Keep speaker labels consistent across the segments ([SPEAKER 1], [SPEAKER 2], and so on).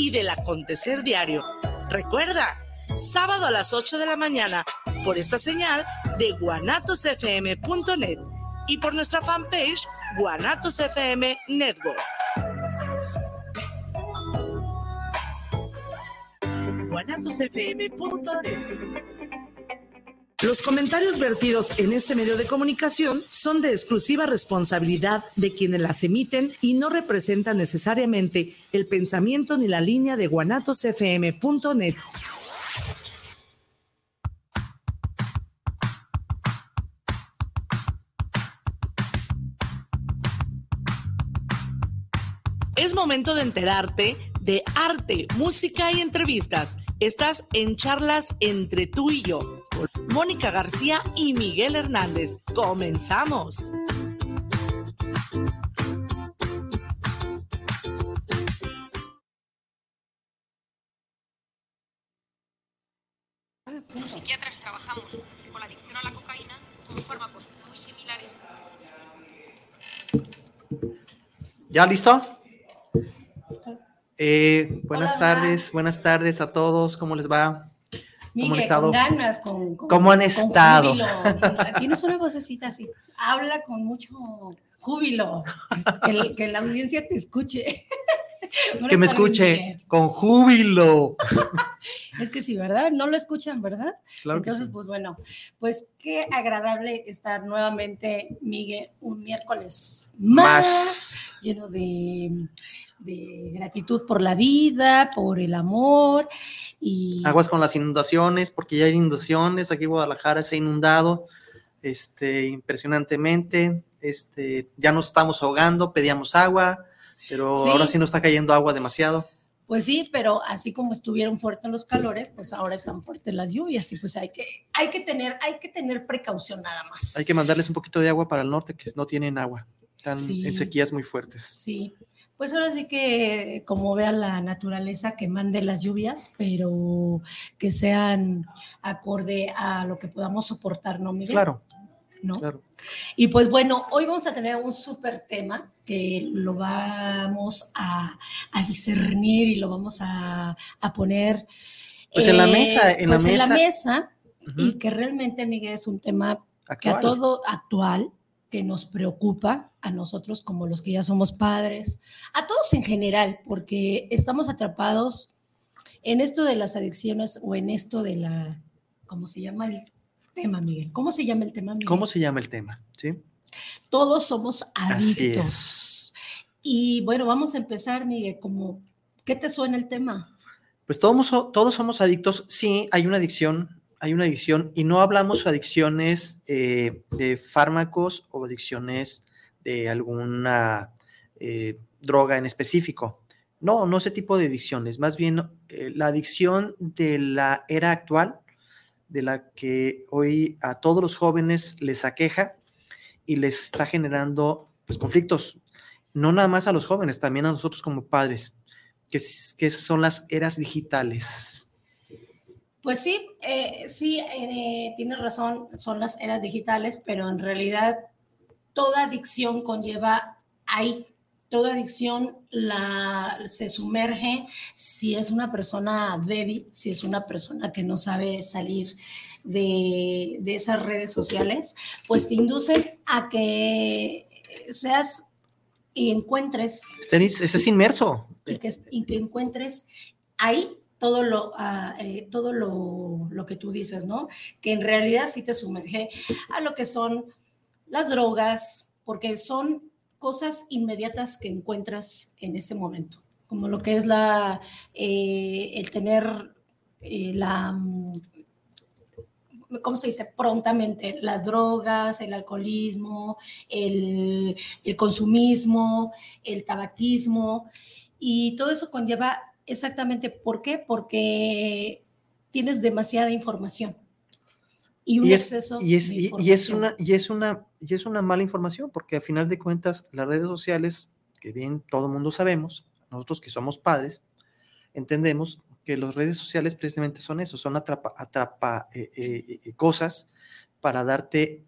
[SPEAKER 1] y del acontecer diario. Recuerda, sábado a las 8 de la mañana, por esta señal de guanatosfm.net y por nuestra fanpage Guanatos FM Network. guanatosfm.net los comentarios vertidos en este medio de comunicación son de exclusiva responsabilidad de quienes las emiten y no representan necesariamente el pensamiento ni la línea de guanatosfm.net. Es momento de enterarte de arte, música y entrevistas. Estás en charlas entre tú y yo, Mónica García y Miguel Hernández. Comenzamos.
[SPEAKER 2] Los psiquiatras trabajamos con la adicción a la cocaína con fármacos muy similares.
[SPEAKER 3] ¿Ya listo? Eh, buenas tardes, buenas tardes a todos, ¿cómo les va?
[SPEAKER 4] ¿Cómo han estado? Con ganas, con,
[SPEAKER 3] ¿Cómo han estado?
[SPEAKER 4] Tienes una vocecita así, habla con mucho júbilo, que, que la audiencia te escuche.
[SPEAKER 3] que me escuche con júbilo.
[SPEAKER 4] es que sí, ¿verdad? No lo escuchan, ¿verdad? Entonces, pues bueno, pues qué agradable estar nuevamente, Miguel, un miércoles más. lleno de de gratitud por la vida, por el amor y...
[SPEAKER 3] Aguas con las inundaciones, porque ya hay inundaciones, aquí Guadalajara se ha inundado este, impresionantemente, este, ya nos estamos ahogando, pedíamos agua, pero ahora sí nos está cayendo agua demasiado.
[SPEAKER 4] Pues sí, pero así como estuvieron fuertes los calores, pues ahora están fuertes las lluvias y pues hay que, hay que, tener, hay que tener precaución nada más.
[SPEAKER 3] Hay que mandarles un poquito de agua para el norte que no tienen agua, están en sequías muy fuertes.
[SPEAKER 4] Sí, pues ahora sí que como vea la naturaleza que mande las lluvias, pero que sean acorde a lo que podamos soportar, ¿no, Miguel?
[SPEAKER 3] Claro.
[SPEAKER 4] ¿No? Claro. Y pues bueno, hoy vamos a tener un súper tema que lo vamos a, discernir y lo vamos a, poner
[SPEAKER 3] pues en la mesa,
[SPEAKER 4] en, la, mesa. Pues en la mesa y que realmente, Miguel, es un tema que a todo actual, que nos preocupa a nosotros como los que ya somos padres, a todos en general, porque estamos atrapados en esto de las adicciones o en esto de la, ¿cómo se llama el tema, Miguel? ¿Cómo se llama el tema, Miguel?
[SPEAKER 3] ¿Cómo se llama el tema? Sí.
[SPEAKER 4] Todos somos adictos. Y bueno, vamos a empezar, Miguel, como, ¿qué te suena el tema?
[SPEAKER 3] Pues todos, todos somos adictos, sí, hay una adicción, hay una adicción y no hablamos adicciones eh, de fármacos o adicciones de alguna eh, droga en específico. No, no ese tipo de adicciones, más bien eh, la adicción de la era actual, de la que hoy a todos los jóvenes les aqueja y les está generando pues, conflictos, no nada más a los jóvenes, también a nosotros como padres, que, que son las eras digitales
[SPEAKER 4] pues sí, eh, sí, eh, tienes razón, son las eras digitales, pero en realidad toda adicción conlleva ahí, toda adicción la, se sumerge si es una persona débil, si es una persona que no sabe salir de, de esas redes sociales, pues te induce a que seas y encuentres.
[SPEAKER 3] Estés inmerso.
[SPEAKER 4] Y que, y que encuentres ahí todo lo, ah, eh, todo lo, que tú dices, ¿no? Que en realidad sí te sumerge a lo que son las drogas, porque son cosas inmediatas que encuentras en ese momento, como lo que es la, eh, el tener eh, la, mm, ¿cómo se dice? Prontamente, las drogas, el alcoholismo, el, el consumismo, el tabaquismo, y todo eso conlleva Exactamente. ¿Por qué? Porque tienes demasiada información.
[SPEAKER 3] Y un exceso y es, y, es una, y, es una, y es una mala información, porque a final de cuentas las redes sociales, que bien todo el mundo sabemos, nosotros que somos padres, entendemos que las redes sociales precisamente son eso, son atrapa, atrapa eh, eh, eh, cosas para darte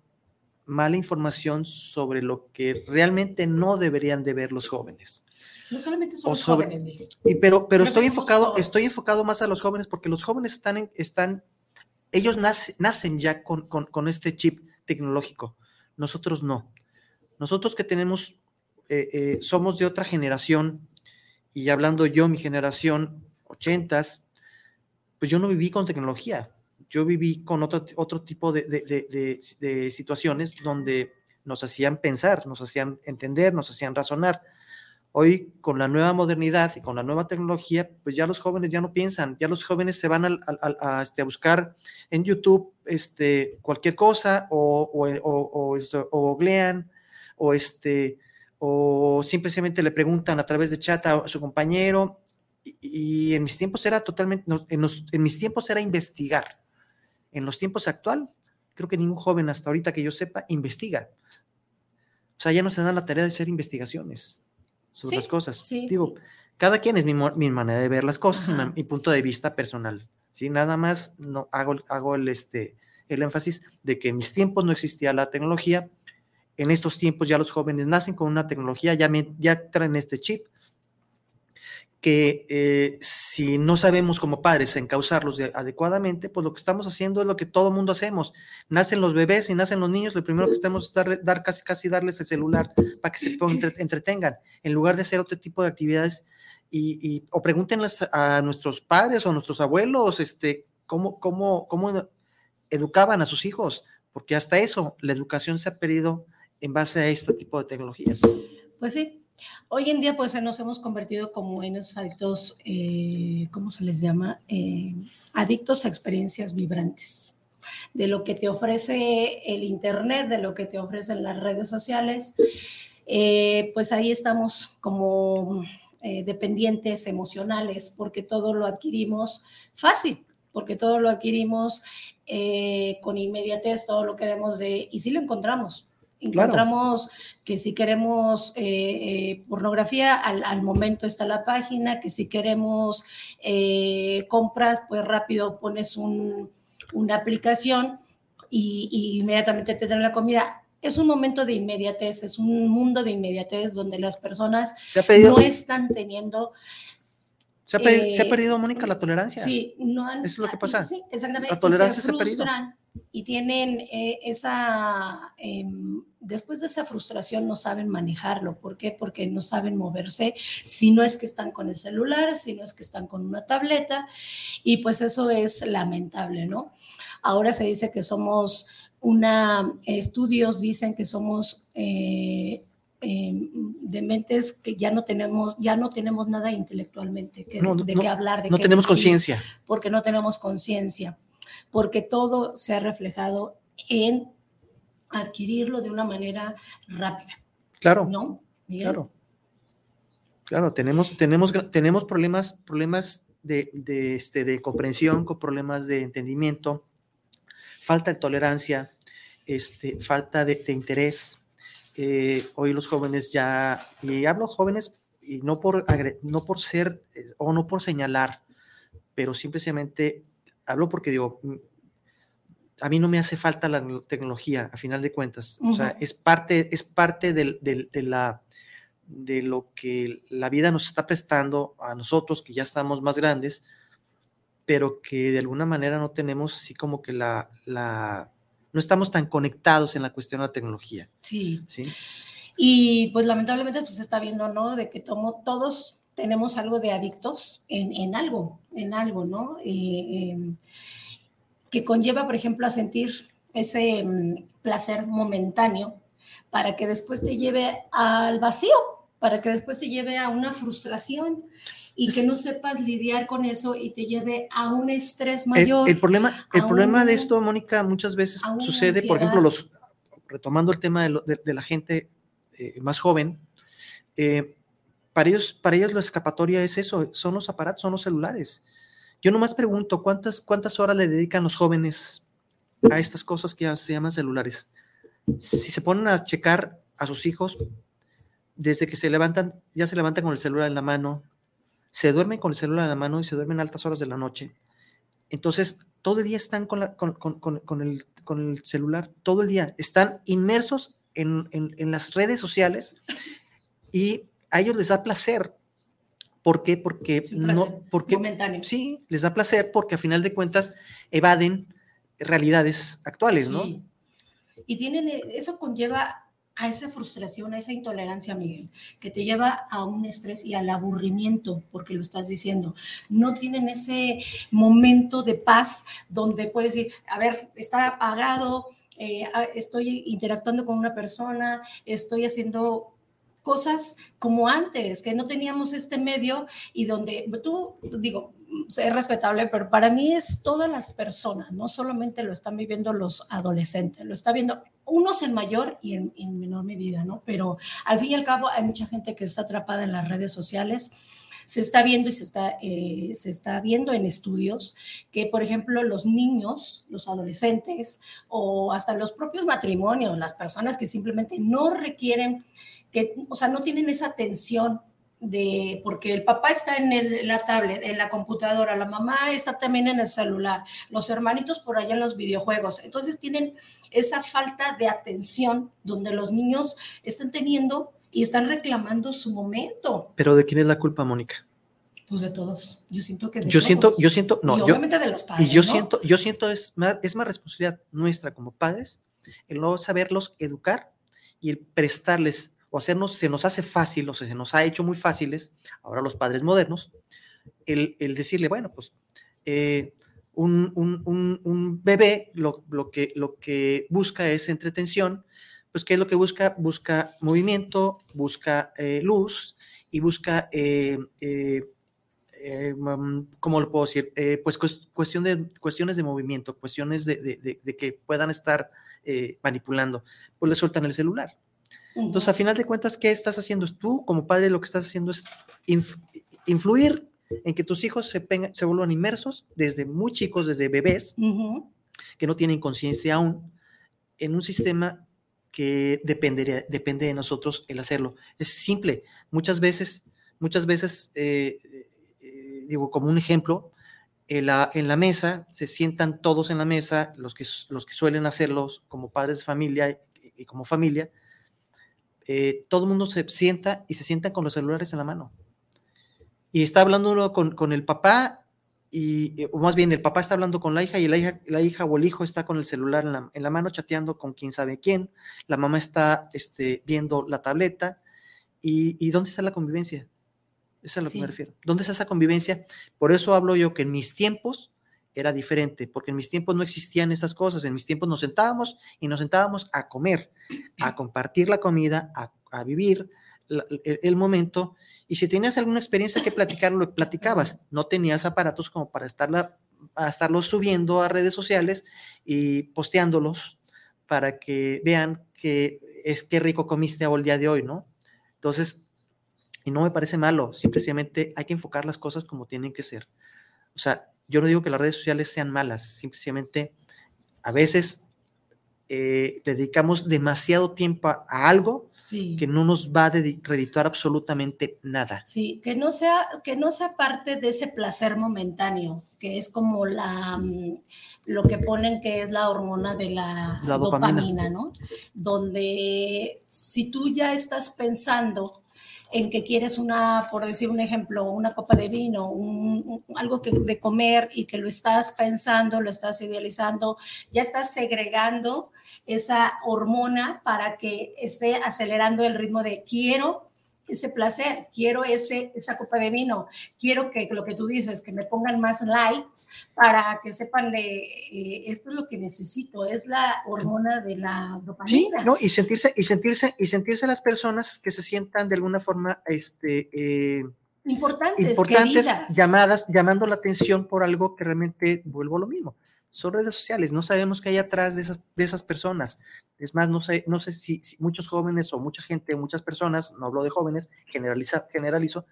[SPEAKER 3] mala información sobre lo que realmente no deberían de ver los jóvenes.
[SPEAKER 4] No solamente son
[SPEAKER 3] O
[SPEAKER 4] los
[SPEAKER 3] sobre-
[SPEAKER 4] jóvenes.
[SPEAKER 3] Y pero, pero estoy enfocado, estoy enfocado más a los jóvenes porque los jóvenes están, en- están ellos nace- nacen ya con, con- con este chip tecnológico. Nosotros no. Nosotros que tenemos, eh, eh, somos de otra generación, y hablando yo, mi generación, ochentas, pues yo no viví con tecnología. Yo viví con otro, otro tipo de- de- de- de situaciones donde nos hacían pensar, nos hacían entender, nos hacían razonar. Hoy, con la nueva modernidad y con la nueva tecnología, pues ya los jóvenes ya no piensan, ya los jóvenes se van este, a buscar en YouTube este, cualquier cosa o, o, o- esto- o googlean o, este, o simplemente le preguntan a través de chat a su compañero. Y, y en mis tiempos era totalmente, en, los- en mis tiempos era investigar. En los tiempos actual, creo que ningún joven hasta ahorita que yo sepa investiga. O sea, ya no se dan la tarea de hacer investigaciones sobre
[SPEAKER 4] Sí,
[SPEAKER 3] las cosas.
[SPEAKER 4] sí.
[SPEAKER 3] Digo, cada quien es mi, mi manera de ver las cosas y mi punto de vista personal. ¿sí? Nada más no hago, hago el, este, el énfasis de que en mis tiempos no existía la tecnología. En estos tiempos ya los jóvenes nacen con una tecnología, ya, me- ya traen este chip que eh, si no sabemos como padres encauzarlos de- adecuadamente, pues lo que estamos haciendo es lo que todo mundo hacemos. Nacen los bebés y nacen los niños, lo primero que estamos es dar, dar casi, casi darles el celular para que se entre- entretengan, en lugar de hacer otro tipo de actividades. Y, y- o pregúntenles a nuestros padres o a nuestros abuelos, este, cómo, cómo, cómo educaban a sus hijos, porque hasta eso, la educación se ha perdido en base a este tipo de tecnologías.
[SPEAKER 4] Pues sí. Hoy en día, pues nos hemos convertido como en esos adictos, eh, ¿cómo se les llama? Eh, adictos a experiencias vibrantes. De lo que te ofrece el Internet, de lo que te ofrecen las redes sociales. Eh, pues ahí estamos como dependientes emocionales, porque todo lo adquirimos fácil, porque todo lo adquirimos con inmediatez, todo lo queremos de, y sí lo encontramos. Encontramos que si queremos eh, eh, pornografía, al, al, momento está la página, que si queremos eh, compras, pues rápido pones un, una aplicación y, y, inmediatamente te dan la comida. Es un momento de inmediatez, es un mundo de inmediatez donde las personas
[SPEAKER 3] pedido,
[SPEAKER 4] no están teniendo...
[SPEAKER 3] Se ha, perdido, se ha perdido, Mónica, la tolerancia.
[SPEAKER 4] Sí, no han,
[SPEAKER 3] Eso es lo que pasa.
[SPEAKER 4] Sí, exactamente.
[SPEAKER 3] La tolerancia se, se ha perdido.
[SPEAKER 4] Y tienen eh, esa, eh, después de esa frustración no saben manejarlo. ¿Por qué? Porque no saben moverse, si no es que están con el celular, si no es que están con una tableta, y pues eso es lamentable, ¿no? Ahora se dice que somos una, estudios dicen que somos... Eh, eh, de mentes que ya no tenemos, ya no tenemos nada intelectualmente que,
[SPEAKER 3] no,
[SPEAKER 4] de,
[SPEAKER 3] no,
[SPEAKER 4] qué hablar, de
[SPEAKER 3] no
[SPEAKER 4] qué
[SPEAKER 3] tenemos conciencia.
[SPEAKER 4] Porque no tenemos conciencia, porque todo se ha reflejado en adquirirlo de una manera rápida.
[SPEAKER 3] Claro.
[SPEAKER 4] ¿No?
[SPEAKER 3] Miguel? Claro. Claro, tenemos, tenemos, tenemos problemas, problemas de, de, este, de comprensión, con problemas de entendimiento, falta de tolerancia, este, falta de, de interés, eh, hoy los jóvenes ya, y hablo jóvenes, y no por, no por ser eh, o no por señalar, pero simplemente hablo porque digo, a mí no me hace falta la tecnología, a final de cuentas. Uh -huh. O sea, es parte, es parte del, del, de, la, de lo que la vida nos está prestando a nosotros, que ya estamos más grandes, pero que de alguna manera no tenemos así como que la, la no estamos tan conectados en la cuestión de la tecnología.
[SPEAKER 4] Sí.
[SPEAKER 3] ¿sí?
[SPEAKER 4] Y pues lamentablemente pues, se está viendo, ¿no? De que tomo, todos tenemos algo de adictos en, en algo, en algo, ¿no? Eh, eh, que conlleva, por ejemplo, a sentir ese um, placer momentáneo para que después te lleve al vacío, para que después te lleve a una frustración y que no sepas lidiar con eso y te lleve a un estrés mayor.
[SPEAKER 3] El, el problema, el problema de esto, Mónica, muchas veces sucede, ansiedad. por ejemplo, los, retomando el tema de, lo, de, de la gente eh, más joven, eh, para, ellos, para ellos la escapatoria es eso, son los aparatos, son los celulares. Yo nomás pregunto, ¿cuántas, cuántas horas le dedican los jóvenes a estas cosas que se llaman celulares? Si se ponen a checar a sus hijos, desde que se levantan, ya se levantan con el celular en la mano, se duermen con el celular en la mano y se duermen altas horas de la noche. Entonces, todo el día están con, la, con, con, con el, el, celular, todo el día. Están inmersos en, en, las redes sociales y a ellos les da placer. ¿Por qué? Porque
[SPEAKER 4] Es un placer
[SPEAKER 3] no, porque
[SPEAKER 4] momentáneo.
[SPEAKER 3] sí, les da placer porque a final de cuentas evaden realidades actuales, ¿no?
[SPEAKER 4] Sí. Y tienen, eh, eso conlleva a esa frustración, a esa intolerancia, Miguel, que te lleva a un estrés y al aburrimiento, porque lo estás diciendo. No tienen ese momento de paz donde puedes decir, a ver, está apagado, eh, estoy interactuando con una persona, estoy haciendo cosas como antes, que no teníamos este medio y donde tú, digo, es respetable, pero para mí es todas las personas, no solamente lo están viviendo los adolescentes, lo está viendo unos en mayor y en, en menor medida, ¿no? Pero al fin y al cabo hay mucha gente que está atrapada en las redes sociales se está viendo y se está, eh, se está viendo en estudios que, por ejemplo, los niños, los adolescentes o hasta los propios matrimonios, las personas que simplemente no requieren, que, o sea, no tienen esa atención de, porque el papá está en, el- en la tablet, en la computadora, la mamá está también en el celular, los hermanitos por allá en los videojuegos. Entonces tienen esa falta de atención donde los niños están teniendo y están reclamando su momento.
[SPEAKER 3] Pero ¿de quién es la culpa, Mónica?
[SPEAKER 4] Pues de todos. Yo siento que de
[SPEAKER 3] Yo siento,
[SPEAKER 4] todos.
[SPEAKER 3] yo siento, no,
[SPEAKER 4] y
[SPEAKER 3] yo,
[SPEAKER 4] obviamente de los padres.
[SPEAKER 3] y yo
[SPEAKER 4] ¿no?
[SPEAKER 3] siento, yo siento es más, es más responsabilidad nuestra como padres el no saberlos educar y el prestarles o hacernos, se nos hace fácil o se nos ha hecho muy fáciles, ahora los padres modernos, el, decirle, bueno, pues eh, un, bebé lo, lo que, lo que busca es entretención, pues ¿qué es lo que busca? Busca movimiento, busca eh, luz y busca, eh, eh, eh, mm, ¿cómo lo puedo decir? Pues cues- cuestión de, cuestiones de movimiento, cuestiones de, de- que puedan estar manipulando, pues le sueltan el celular. Entonces, a final de cuentas, ¿qué estás haciendo? Tú, como padre, lo que estás haciendo es inf- influir en que tus hijos se, se vuelvan inmersos desde muy chicos, desde bebés, que no tienen conciencia aún, en un sistema que dependería, depende de nosotros el hacerlo. Es simple. Muchas veces, muchas veces, eh, eh, digo, como un ejemplo, en la, en la mesa se sientan todos en la mesa, los que, los que suelen hacerlos como padres de familia y, y como familia, eh, todo el mundo se sienta y se sientan con los celulares en la mano. Y está hablando uno con, con el papá, y, eh, o más bien el papá está hablando con la hija y la hija, la hija o el hijo está con el celular en la, en la mano chateando con quién sabe quién, la mamá está este, viendo la tableta, y, y ¿dónde está la convivencia? Eso es a lo que me refiero. ¿Dónde está esa convivencia? Por eso hablo yo que en mis tiempos era diferente, porque en mis tiempos no existían estas cosas. En mis tiempos nos sentábamos y nos sentábamos a comer, a compartir la comida, a, a vivir la- el, el momento. Y si tenías alguna experiencia que platicar, lo platicabas. No tenías aparatos como para estarla, a estarlos subiendo a redes sociales y posteándolos para que vean que es qué rico comiste el día de hoy, ¿no? Entonces, y no me parece malo, simplemente hay que enfocar las cosas como tienen que ser. O sea, yo no digo que las redes sociales sean malas, simplemente a veces eh, dedicamos demasiado tiempo a, a algo
[SPEAKER 4] Sí.
[SPEAKER 3] que no nos va a redituar absolutamente nada.
[SPEAKER 4] Sí, que no sea, que no sea parte de ese placer momentáneo, que es como la mm, lo que ponen que es la hormona de la,
[SPEAKER 3] La dopamina.
[SPEAKER 4] dopamina, ¿no? Donde si tú ya estás pensando en que quieres una, por decir un ejemplo, una copa de vino, un- un- algo que, de comer y que lo estás pensando, lo estás idealizando, ya estás segregando esa hormona para que esté acelerando el ritmo de quiero ese placer, quiero ese, esa copa de vino, quiero que lo que tú dices, que me pongan más likes para que sepan de eh, esto es lo que necesito, es la hormona de la
[SPEAKER 3] Sí,
[SPEAKER 4] dopamina.
[SPEAKER 3] ¿no? Y sentirse, y sentirse, y sentirse las personas que se sientan de alguna forma, este, eh,
[SPEAKER 4] Importantes,
[SPEAKER 3] importantes,
[SPEAKER 4] queridas.
[SPEAKER 3] llamadas, llamando la atención por algo que realmente vuelvo a lo mismo. Son redes sociales, no sabemos qué hay atrás de esas, de esas personas. Es más, no sé, no sé si, si muchos jóvenes o mucha gente, muchas personas, no hablo de jóvenes, generaliza, generalizo,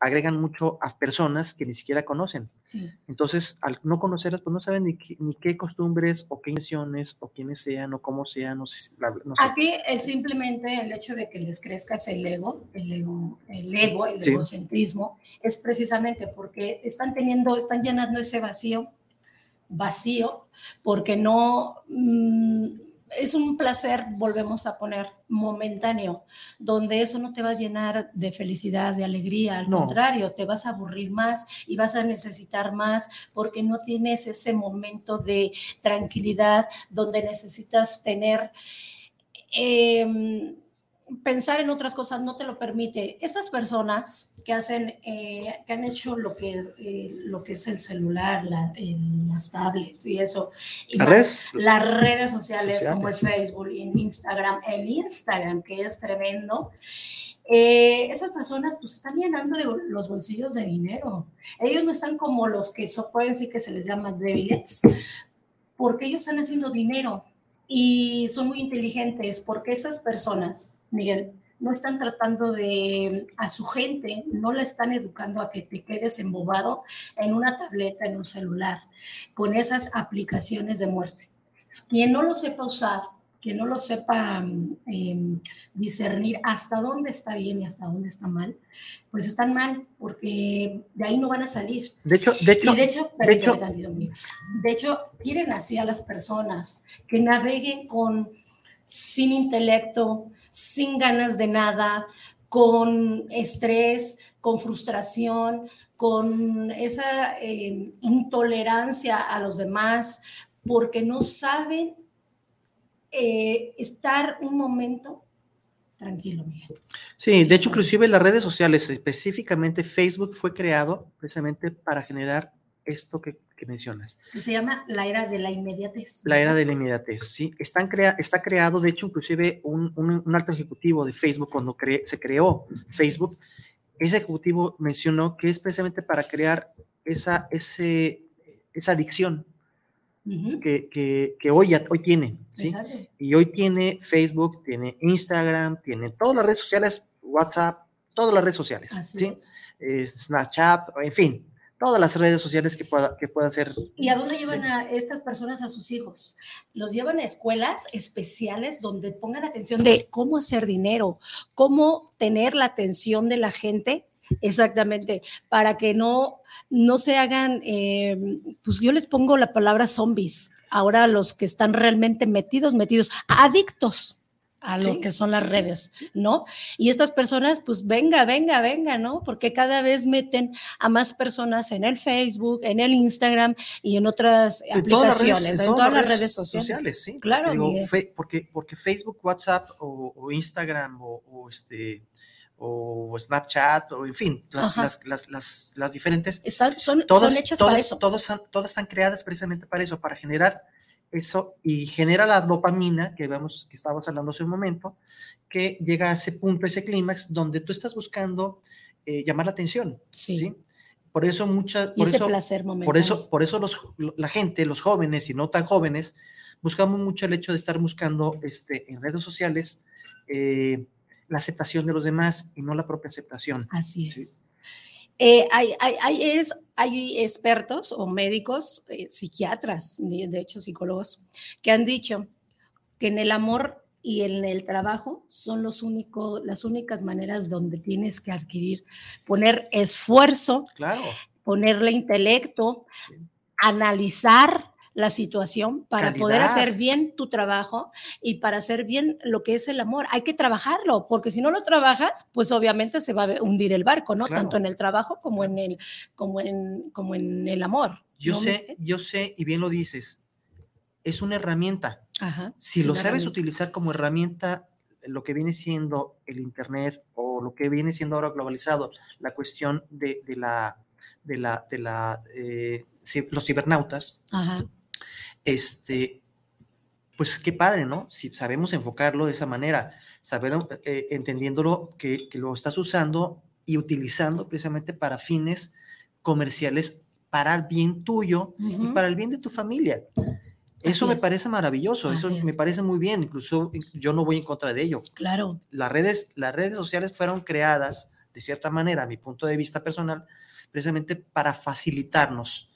[SPEAKER 3] agregan mucho a personas que ni siquiera conocen.
[SPEAKER 4] Sí.
[SPEAKER 3] Entonces, al no conocerlas, pues no saben ni qué, ni qué costumbres o qué intenciones o quiénes sean o cómo sean, si- la- no sé.
[SPEAKER 4] Aquí es simplemente el hecho de que les crezcas el ego, el ego, el ego, el
[SPEAKER 3] Sí.
[SPEAKER 4] egocentrismo, es precisamente porque están teniendo, están llenando ese vacío, vacío, porque no, mm, es un placer, volvemos a poner, momentáneo, donde eso no te va a llenar de felicidad, de alegría, al
[SPEAKER 3] No.
[SPEAKER 4] contrario, te vas a aburrir más y vas a necesitar más porque no tienes ese momento de tranquilidad donde necesitas tener... em, pensar en otras cosas no te lo permite. Estas personas que hacen, eh, que han hecho lo que, es, eh, lo que es el celular, la- las tablets y eso, y
[SPEAKER 3] Las
[SPEAKER 4] más
[SPEAKER 3] redes-
[SPEAKER 4] las redes sociales, como el
[SPEAKER 3] sociales.
[SPEAKER 4] Facebook y el Instagram, el Instagram que es tremendo. eh, esas personas pues están llenando de los bolsillos de dinero. Ellos no están como los que so- pueden decir que se les llama débiles, porque ellos están haciendo dinero y son muy inteligentes, porque esas personas, Miguel, no están tratando de a su gente, no la están educando a que te quedes embobado en una tableta, en un celular, con esas aplicaciones de muerte. Quien no lo sepa usar, quien no lo sepa mm, em, discernir hasta dónde está bien y hasta dónde está mal, pues están mal, porque de ahí no van a salir.
[SPEAKER 3] De hecho, de hecho,
[SPEAKER 4] Y de hecho,
[SPEAKER 3] de hecho-
[SPEAKER 4] de hecho, quieren así a las personas que naveguen con sin intelecto, sin ganas de nada, con estrés, con frustración, con esa eh, intolerancia a los demás, porque no saben eh, estar un momento tranquilo, Miguel.
[SPEAKER 3] Sí, de hecho, inclusive las redes sociales, específicamente Facebook, fue creado precisamente para generar esto que, que mencionas,
[SPEAKER 4] se llama la era de la inmediatez.
[SPEAKER 3] la era de la inmediatez. Sí, Están crea está creado, de hecho, inclusive un, un- un alto ejecutivo de Facebook, cuando cre- se creó Facebook, ese ejecutivo mencionó que es precisamente para crear esa, ese, esa adicción
[SPEAKER 4] Ujú,
[SPEAKER 3] que, que, que hoy, hoy tiene. ¿sí?
[SPEAKER 4] exacto.
[SPEAKER 3] Y hoy tiene Facebook, tiene Instagram, tiene todas las redes sociales, WhatsApp, todas las redes sociales.
[SPEAKER 4] Así
[SPEAKER 3] ¿sí?
[SPEAKER 4] es.
[SPEAKER 3] eh, Snapchat, en fin, todas las redes sociales que, pueda, que puedan ser.
[SPEAKER 4] ¿Y a dónde llevan
[SPEAKER 3] Sí.
[SPEAKER 4] a estas personas a sus hijos? Los llevan a escuelas especiales donde pongan atención de cómo hacer dinero, cómo tener la atención de la gente. Exactamente, para que no, no se hagan, eh, pues yo les pongo la palabra zombies, ahora los que están realmente metidos, metidos, adictos a lo
[SPEAKER 3] Sí,
[SPEAKER 4] que son las
[SPEAKER 3] sí,
[SPEAKER 4] redes,
[SPEAKER 3] sí.
[SPEAKER 4] ¿no? Y estas personas, pues venga, venga, venga, ¿no? Porque cada vez meten a más personas en el Facebook, en el Instagram y en otras
[SPEAKER 3] En todas las redes-
[SPEAKER 4] aplicaciones, en todas, las redes sociales.
[SPEAKER 3] sí,
[SPEAKER 4] Claro,
[SPEAKER 3] porque, digo, porque, porque Facebook, WhatsApp o, o Instagram o, o este o Snapchat o en fin, las, las, las, las, las diferentes
[SPEAKER 4] Son, son,
[SPEAKER 3] todas,
[SPEAKER 4] son hechas
[SPEAKER 3] todas,
[SPEAKER 4] para eso.
[SPEAKER 3] todas, todas están creadas precisamente para eso, para generar eso y genera la dopamina que vemos que estábamos hablando hace un momento, que llega a ese punto, ese clímax, donde tú estás buscando eh, llamar la atención.
[SPEAKER 4] Sí.
[SPEAKER 3] ¿sí? Por eso muchas,
[SPEAKER 4] y
[SPEAKER 3] por
[SPEAKER 4] ese
[SPEAKER 3] eso,
[SPEAKER 4] placer
[SPEAKER 3] por eso, por eso los, la gente, los jóvenes y no tan jóvenes, buscamos mucho el hecho de estar buscando este, en redes sociales eh, la aceptación de los demás y no la propia aceptación.
[SPEAKER 4] Así
[SPEAKER 3] Sí.
[SPEAKER 4] Eh, hay, hay, hay, es- hay expertos o médicos, eh, psiquiatras, de, hecho psicólogos, que han dicho que en el amor y en el trabajo son los únicos, las únicas maneras donde tienes que adquirir, poner esfuerzo,
[SPEAKER 3] Claro.
[SPEAKER 4] ponerle intelecto,
[SPEAKER 3] Sí.
[SPEAKER 4] analizar la situación para poder hacer bien tu trabajo y para hacer bien lo que es el amor. Hay que trabajarlo, porque si no lo trabajas, pues obviamente se va a hundir el barco, ¿no?
[SPEAKER 3] Claro.
[SPEAKER 4] Tanto en el trabajo como en el, como en, como en el amor.
[SPEAKER 3] Yo
[SPEAKER 4] ¿no,
[SPEAKER 3] sé, yo sé, y bien lo dices, es una herramienta.
[SPEAKER 4] Ajá,
[SPEAKER 3] Si lo sabes utilizar como herramienta, lo que viene siendo el Internet o lo que viene siendo ahora globalizado, la cuestión de, de la, de la, de la, eh, los cibernautas,
[SPEAKER 4] Ajá,
[SPEAKER 3] este, pues qué padre, ¿no? Si sabemos enfocarlo de esa manera, saber, eh, entendiéndolo que, que lo estás usando y utilizando precisamente para fines comerciales para el bien tuyo y para el bien de tu familia. Eso
[SPEAKER 4] Así
[SPEAKER 3] me
[SPEAKER 4] es.
[SPEAKER 3] parece maravilloso, eso me parece muy bien, incluso yo no voy en contra de ello.
[SPEAKER 4] claro,
[SPEAKER 3] Las redes, las redes sociales fueron creadas, de cierta manera, a mi punto de vista personal, precisamente para facilitarnos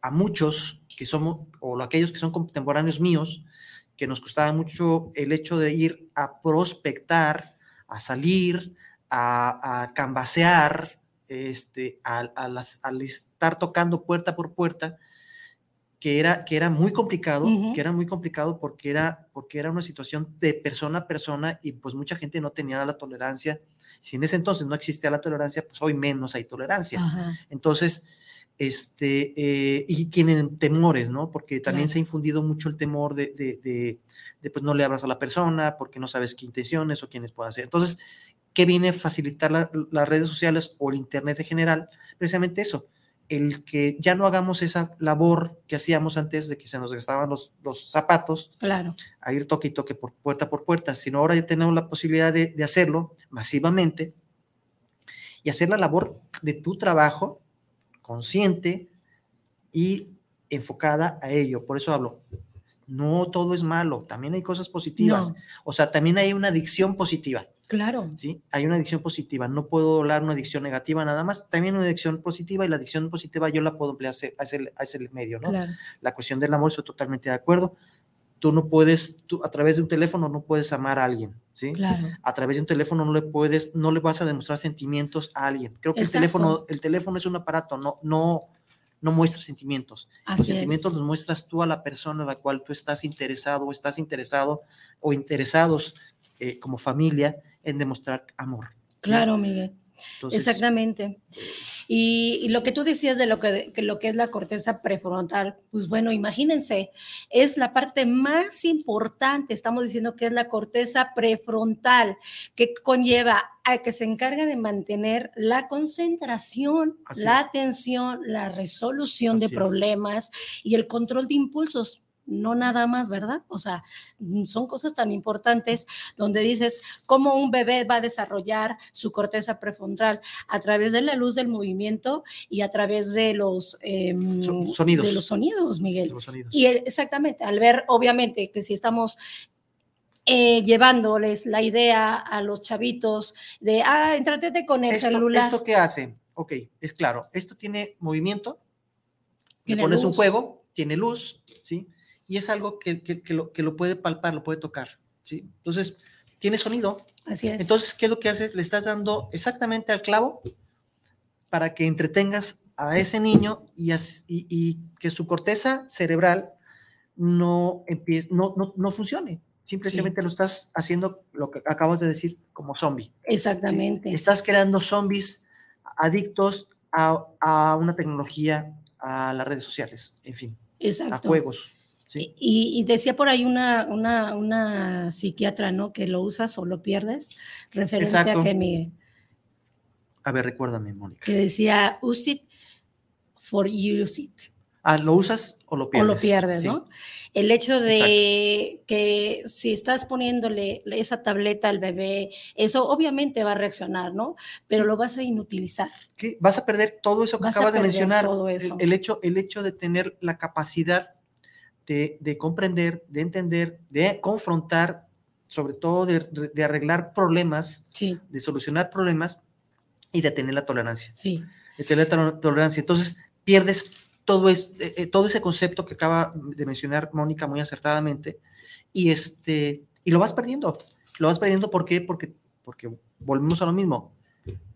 [SPEAKER 3] a muchos que somos, o aquellos que son contemporáneos míos, que nos costaba mucho el hecho de ir a prospectar, a salir, a, a cambasear, este, a, a las- al estar tocando puerta por puerta, que era, que era muy complicado,
[SPEAKER 4] Ujú.
[SPEAKER 3] que era muy complicado porque era, porque era una situación de persona a persona y pues mucha gente no tenía la tolerancia. Si en ese entonces no existía la tolerancia, pues hoy menos hay tolerancia. Entonces, este, eh, y tienen temores, ¿no? Porque también se ha infundido mucho el temor de, de, de- de, pues no le hablas a la persona porque no sabes qué intenciones o quiénes pueden hacer. Entonces, ¿qué viene a facilitar la- las redes sociales o el Internet en general? Precisamente eso, el que ya no hagamos esa labor que hacíamos antes de que se nos gastaban los, los zapatos
[SPEAKER 4] Claro.
[SPEAKER 3] a ir toque y toque por puerta por puerta, sino ahora ya tenemos la posibilidad de, de hacerlo masivamente y hacer la labor de tu trabajo consciente y enfocada a ello. Por eso hablo, no todo es malo, también hay cosas positivas.
[SPEAKER 4] No.
[SPEAKER 3] O sea, también hay una adicción positiva,
[SPEAKER 4] Claro.
[SPEAKER 3] ¿sí? Hay una adicción positiva. No puedo hablar una adicción negativa nada más, también una adicción positiva y la adicción positiva yo la puedo emplear a ese, a ese- medio, ¿no?
[SPEAKER 4] Claro.
[SPEAKER 3] la cuestión del amor, estoy totalmente de acuerdo. Tú no puedes, tú a través de un teléfono no puedes amar a alguien, ¿sí?
[SPEAKER 4] Claro.
[SPEAKER 3] A través de un teléfono no le puedes, no le vas a demostrar sentimientos a alguien. Creo que el teléfono, el teléfono es un aparato, no, no, no muestra sentimientos. Los sentimientos
[SPEAKER 4] es.
[SPEAKER 3] los muestras tú a la persona a la cual tú estás interesado o estás interesado o interesados eh, como familia en demostrar amor. ¿sí?
[SPEAKER 4] Claro, Miguel.
[SPEAKER 3] Entonces,
[SPEAKER 4] Exactamente. Y, y lo que tú decías de lo que, que lo que es la corteza prefrontal, pues bueno, imagínense, es la parte más importante, estamos diciendo que es la corteza prefrontal, que conlleva a que se encarga de mantener la concentración,
[SPEAKER 3] Así
[SPEAKER 4] la
[SPEAKER 3] es.
[SPEAKER 4] atención, la resolución de
[SPEAKER 3] es.
[SPEAKER 4] problemas y el control de impulsos. No nada más, ¿verdad? O sea, son cosas tan importantes donde dices cómo un bebé va a desarrollar su corteza prefrontal a través de la luz del movimiento y a través de los em,
[SPEAKER 3] So- sonidos.
[SPEAKER 4] de los sonidos, Miguel.
[SPEAKER 3] los sonidos.
[SPEAKER 4] Y exactamente, al ver, obviamente, que si estamos eh, llevándoles la idea a los chavitos de, ah, entretete con el
[SPEAKER 3] esto,
[SPEAKER 4] celular.
[SPEAKER 3] ¿Esto qué hace? Ok, es claro, esto tiene movimiento, le
[SPEAKER 4] Tiene
[SPEAKER 3] pones un
[SPEAKER 4] luz.
[SPEAKER 3] juego, tiene luz, ¿sí? Y es algo que, que- que lo, que lo puede palpar, lo puede tocar, ¿sí? Entonces, tiene sonido.
[SPEAKER 4] Así es.
[SPEAKER 3] Entonces, ¿qué es lo que haces? Le estás dando exactamente al clavo para que entretengas a ese niño y, as- y- y que su corteza cerebral no, empie- no, no, no funcione. Simplemente lo estás haciendo, lo que acabas de decir, como zombie. ¿sí?
[SPEAKER 4] exactamente.
[SPEAKER 3] Estás creando zombies adictos a, a una tecnología, a las redes sociales, en fin, a
[SPEAKER 4] Exacto.
[SPEAKER 3] juegos. ¿Sí?
[SPEAKER 4] Y, y decía por ahí una, una, una psiquiatra, ¿no? Que lo usas o lo pierdes, referente
[SPEAKER 3] Exacto.
[SPEAKER 4] a que, Miguel,
[SPEAKER 3] A ver, recuérdame, Mónica.
[SPEAKER 4] que decía, use it for use it.
[SPEAKER 3] Ah, ¿lo usas o lo
[SPEAKER 4] o
[SPEAKER 3] pierdes?
[SPEAKER 4] lo pierdes,
[SPEAKER 3] Sí.
[SPEAKER 4] ¿no? El hecho de que si estás poniéndole esa tableta al bebé, eso obviamente va a reaccionar, ¿no? Pero
[SPEAKER 3] Sí.
[SPEAKER 4] lo vas a inutilizar.
[SPEAKER 3] ¿Qué? Vas a perder todo eso que
[SPEAKER 4] Vas
[SPEAKER 3] acabas de mencionar.
[SPEAKER 4] todo
[SPEAKER 3] el-
[SPEAKER 4] eso.
[SPEAKER 3] El, hecho, el hecho de tener la capacidad de, de comprender, de entender, de confrontar, sobre todo de, de arreglar problemas,
[SPEAKER 4] Sí,
[SPEAKER 3] de solucionar problemas y de tener la tolerancia.
[SPEAKER 4] sí,
[SPEAKER 3] de tener tol- tolerancia. Entonces, pierdes todo, es, eh, eh, todo ese concepto que acaba de mencionar Mónica muy acertadamente y, este, y lo vas perdiendo. Lo vas perdiendo ¿por qué? Porque, porque volvemos a lo mismo.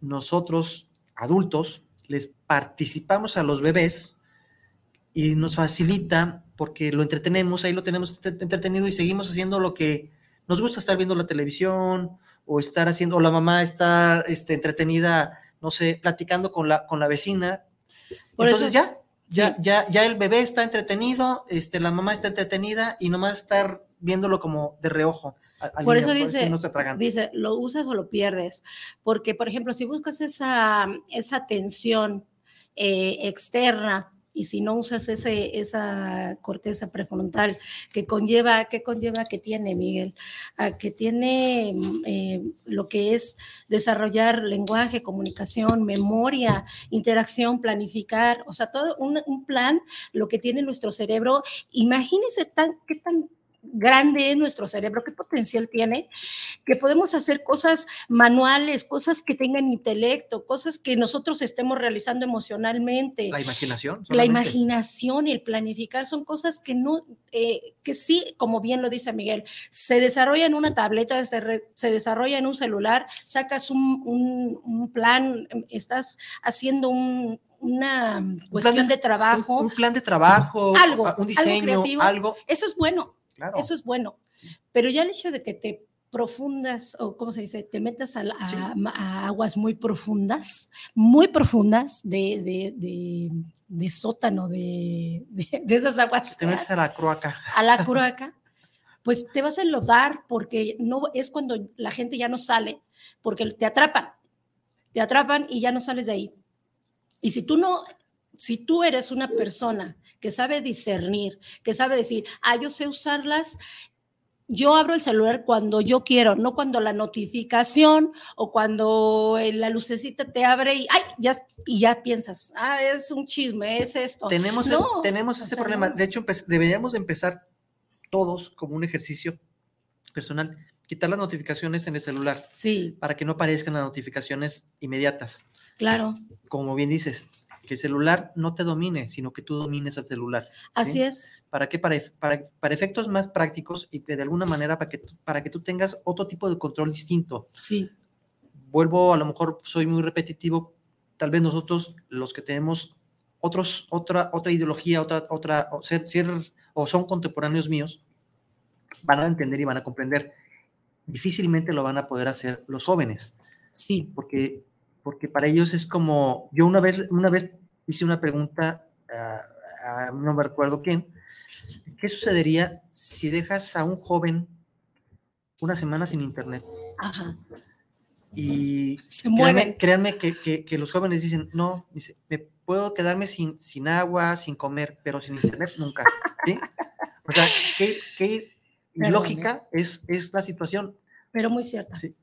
[SPEAKER 3] Nosotros, adultos, les participamos a los bebés y nos facilita porque lo entretenemos, ahí lo tenemos entre- entretenido y seguimos haciendo lo que nos gusta estar viendo la televisión o estar haciendo, o la mamá estar este, entretenida, no sé, platicando con la, con la vecina.
[SPEAKER 4] Por
[SPEAKER 3] Entonces
[SPEAKER 4] eso-
[SPEAKER 3] ya, ya,
[SPEAKER 4] sí.
[SPEAKER 3] ya, ya el bebé está entretenido, este, la mamá está entretenida y nomás estar viéndolo como de reojo. al-
[SPEAKER 4] Por
[SPEAKER 3] niño,
[SPEAKER 4] eso dice,
[SPEAKER 3] se atraganta.
[SPEAKER 4] dice, lo usas o lo pierdes. Porque, por ejemplo, si buscas esa, esa atención eh, externa y si no usas ese, esa corteza prefrontal que conlleva, ¿qué conlleva que tiene, Miguel? A que tiene mm, eh, lo que es desarrollar lenguaje, comunicación, memoria, interacción, planificar, o sea, todo un, plan, lo que tiene nuestro cerebro. Imagínense tan, qué tan grande es nuestro cerebro, qué potencial tiene, que podemos hacer cosas manuales, cosas que tengan intelecto, cosas que nosotros estemos realizando emocionalmente.
[SPEAKER 3] La imaginación.
[SPEAKER 4] La imaginación y el planificar son cosas que no, eh, que sí, como bien lo dice Miguel, se desarrolla en una tableta, se, re- se desarrolla en un celular, sacas un, un- un plan, estás haciendo un, una
[SPEAKER 3] Un
[SPEAKER 4] cuestión
[SPEAKER 3] plan
[SPEAKER 4] de, trabajo,
[SPEAKER 3] Un, un plan de trabajo,
[SPEAKER 4] Algo,
[SPEAKER 3] un
[SPEAKER 4] algo
[SPEAKER 3] diseño,
[SPEAKER 4] creativo.
[SPEAKER 3] algo.
[SPEAKER 4] eso es bueno,
[SPEAKER 3] Claro.
[SPEAKER 4] eso es bueno.
[SPEAKER 3] Sí.
[SPEAKER 4] Pero ya el hecho de que te profundas, o cómo se dice, te metas a, la- a-
[SPEAKER 3] Sí.
[SPEAKER 4] a aguas muy profundas, muy profundas de, de- de- de sótano, de, esas aguas
[SPEAKER 3] te metes a la croaca.
[SPEAKER 4] a la curaca, pues te vas a enlodar porque no es cuando la gente ya no sale, porque te atrapan, te atrapan y ya no sales de ahí. Y si tú no, si tú eres una persona que sabe discernir, que sabe decir, ah, yo sé usarlas, yo abro el celular cuando yo quiero, no cuando la notificación o cuando eh, la lucecita te abre y, ay, ya, y ya piensas, ah, es un chisme, es esto.
[SPEAKER 3] Tenemos,
[SPEAKER 4] No,
[SPEAKER 3] es- tenemos
[SPEAKER 4] o
[SPEAKER 3] ese
[SPEAKER 4] sea,
[SPEAKER 3] problema. De hecho, empe- deberíamos de empezar todos como un ejercicio personal, quitar las notificaciones en el celular
[SPEAKER 4] Sí,
[SPEAKER 3] para que no aparezcan las notificaciones inmediatas.
[SPEAKER 4] claro,
[SPEAKER 3] Como bien dices, que el celular no te domine, sino que tú domines al celular.
[SPEAKER 4] así
[SPEAKER 3] ¿sí?
[SPEAKER 4] es.
[SPEAKER 3] ¿Para qué? Para, para, para efectos más prácticos y que de alguna manera para que, tú- para que tú tengas otro tipo de control distinto.
[SPEAKER 4] Sí,
[SPEAKER 3] Vuelvo, a lo mejor soy muy repetitivo, tal vez nosotros, los que tenemos otros, otra, otra ideología, otra, otra, o, ser, ser- o son contemporáneos míos, van a entender y van a comprender. Difícilmente lo van a poder hacer los jóvenes
[SPEAKER 4] sí,
[SPEAKER 3] porque, porque para ellos es como, yo una vez, una vez hice una pregunta, a- a- no me recuerdo quién, ¿qué sucedería si dejas a un joven una semana sin internet?
[SPEAKER 4] ajá.
[SPEAKER 3] Y
[SPEAKER 4] Se
[SPEAKER 3] créanme, que, que- que los jóvenes dicen, no, dice, me puedo quedarme sin, sin agua, sin comer, pero sin internet nunca. ¿sí? O sea, qué, qué
[SPEAKER 4] Perdón,
[SPEAKER 3] lógica es, es la situación
[SPEAKER 4] Pero muy cierta,
[SPEAKER 3] Sí.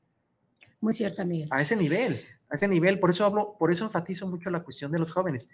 [SPEAKER 4] muy cierta, Miguel.
[SPEAKER 3] a ese nivel, a ese nivel. Por eso hablo, por eso enfatizo mucho la cuestión de los jóvenes.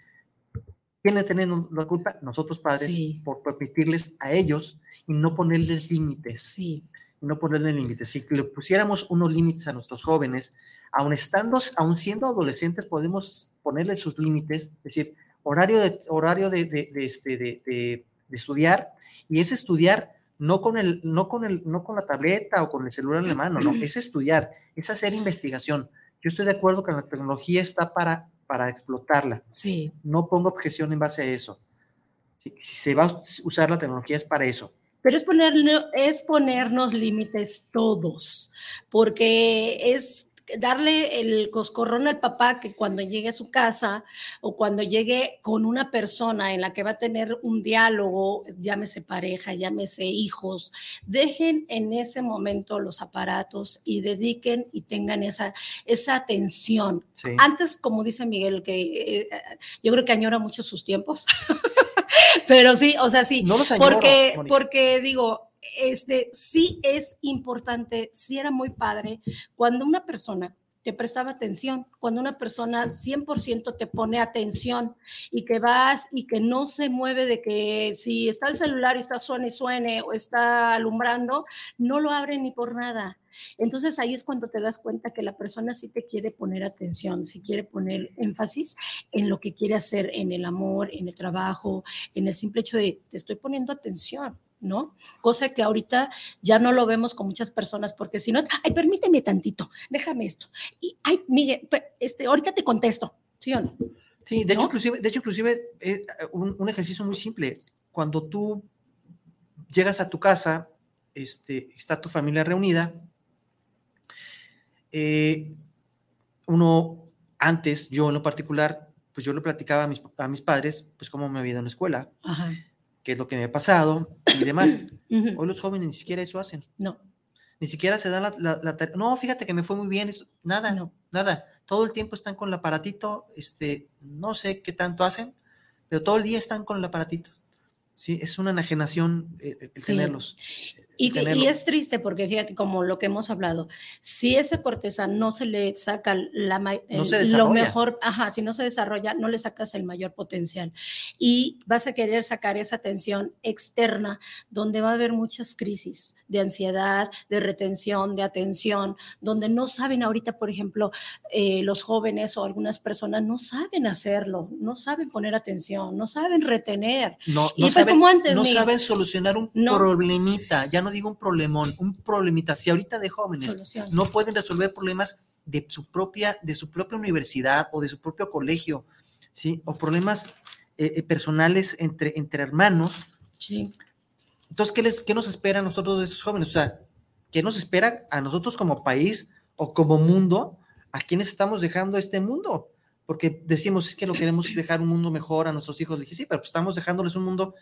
[SPEAKER 3] ¿Quiénes tienen la culpa? Nosotros padres,
[SPEAKER 4] Sí.
[SPEAKER 3] por permitirles a ellos y no ponerles límites,
[SPEAKER 4] Sí,
[SPEAKER 3] no ponerles límites. Si le pusiéramos unos límites a nuestros jóvenes, aun estando, aun siendo adolescentes, podemos ponerles sus límites, es decir, horario de, horario de este, de- de- de estudiar, y es estudiar no con, el, no, con el, no con la tableta o con el celular en la mano, no, es estudiar, es hacer investigación. Yo estoy de acuerdo que la tecnología está para, para explotarla,
[SPEAKER 4] sí,
[SPEAKER 3] no pongo objeción en base a eso. Si, si se va a usar la tecnología es para eso.
[SPEAKER 4] pero es, ponerle- es ponernos límites todos, porque es darle el coscorrón al papá que cuando llegue a su casa o cuando llegue con una persona en la que va a tener un diálogo, llámese pareja, llámese hijos, dejen en ese momento los aparatos y dediquen y tengan esa, esa atención.
[SPEAKER 3] Sí.
[SPEAKER 4] Antes, como dice Miguel, que eh, yo creo que añora mucho sus tiempos, pero sí, o sea, sí,
[SPEAKER 3] No añoro,
[SPEAKER 4] porque, porque digo, este, sí es importante, sí era muy padre cuando una persona te prestaba atención, cuando una persona 100% te pone atención y que vas y que no se mueve de que si está el celular y está suene suene o está alumbrando, no lo abre ni por nada. Entonces ahí es cuando te das cuenta que la persona sí te quiere poner atención, sí quiere poner énfasis en lo que quiere hacer, en el amor, en el trabajo, en el simple hecho de te estoy poniendo atención. ¿No? Cosa que ahorita ya no lo vemos con muchas personas, porque si no, ay, permíteme tantito, déjame esto. Y, ay, Miguel, este, ahorita te contesto, ¿sí o no?
[SPEAKER 3] Sí, de hecho, inclusive, de hecho, inclusive eh, un, un ejercicio muy simple. Cuando tú llegas a tu casa, este, está tu familia reunida, eh, uno antes, yo en lo particular, pues yo le platicaba a mis, a mis padres, pues cómo me había ido en la escuela,
[SPEAKER 4] Ajá.
[SPEAKER 3] Qué es lo que me ha pasado y demás. Hoy los jóvenes ni siquiera eso hacen.
[SPEAKER 4] No,
[SPEAKER 3] Ni siquiera se dan la, la-. No, fíjate que me fue muy bien. eso- Nada,
[SPEAKER 4] no.
[SPEAKER 3] nada. Todo el tiempo están con el aparatito. Este, no sé qué tanto hacen, pero todo el día están con el aparatito. Sí, es una enajenación eh, el, el
[SPEAKER 4] Sí.
[SPEAKER 3] tenerlos.
[SPEAKER 4] Y, y es triste porque fíjate, como lo que hemos hablado, si esa corteza no se le saca la,
[SPEAKER 3] No
[SPEAKER 4] lo mejor, ajá, si no se desarrolla, no le sacas el mayor potencial. Y vas a querer sacar esa atención externa, donde va a haber muchas crisis de ansiedad, de retención, de atención, donde no saben ahorita, por ejemplo, eh, los jóvenes o algunas personas no saben hacerlo, no saben poner atención, no saben retener.
[SPEAKER 3] No,
[SPEAKER 4] Y
[SPEAKER 3] no
[SPEAKER 4] pues
[SPEAKER 3] saben,
[SPEAKER 4] como antes,
[SPEAKER 3] no saben solucionar un
[SPEAKER 4] No.
[SPEAKER 3] problemita. Ya no digo un problemón, un problemita. Si ahorita de jóvenes no pueden resolver problemas de su propia, de su propia universidad o de su propio colegio, ¿sí? O problemas eh, eh, personales entre, entre hermanos.
[SPEAKER 4] Sí.
[SPEAKER 3] Entonces, ¿qué, les, ¿qué nos espera a nosotros de esos jóvenes? O sea, ¿qué nos espera a nosotros como país o como mundo? ¿A quiénes estamos dejando este mundo? Porque decimos, es que lo queremos dejar un mundo mejor a nuestros hijos. Le dije, sí, pero pues estamos dejándoles un mundo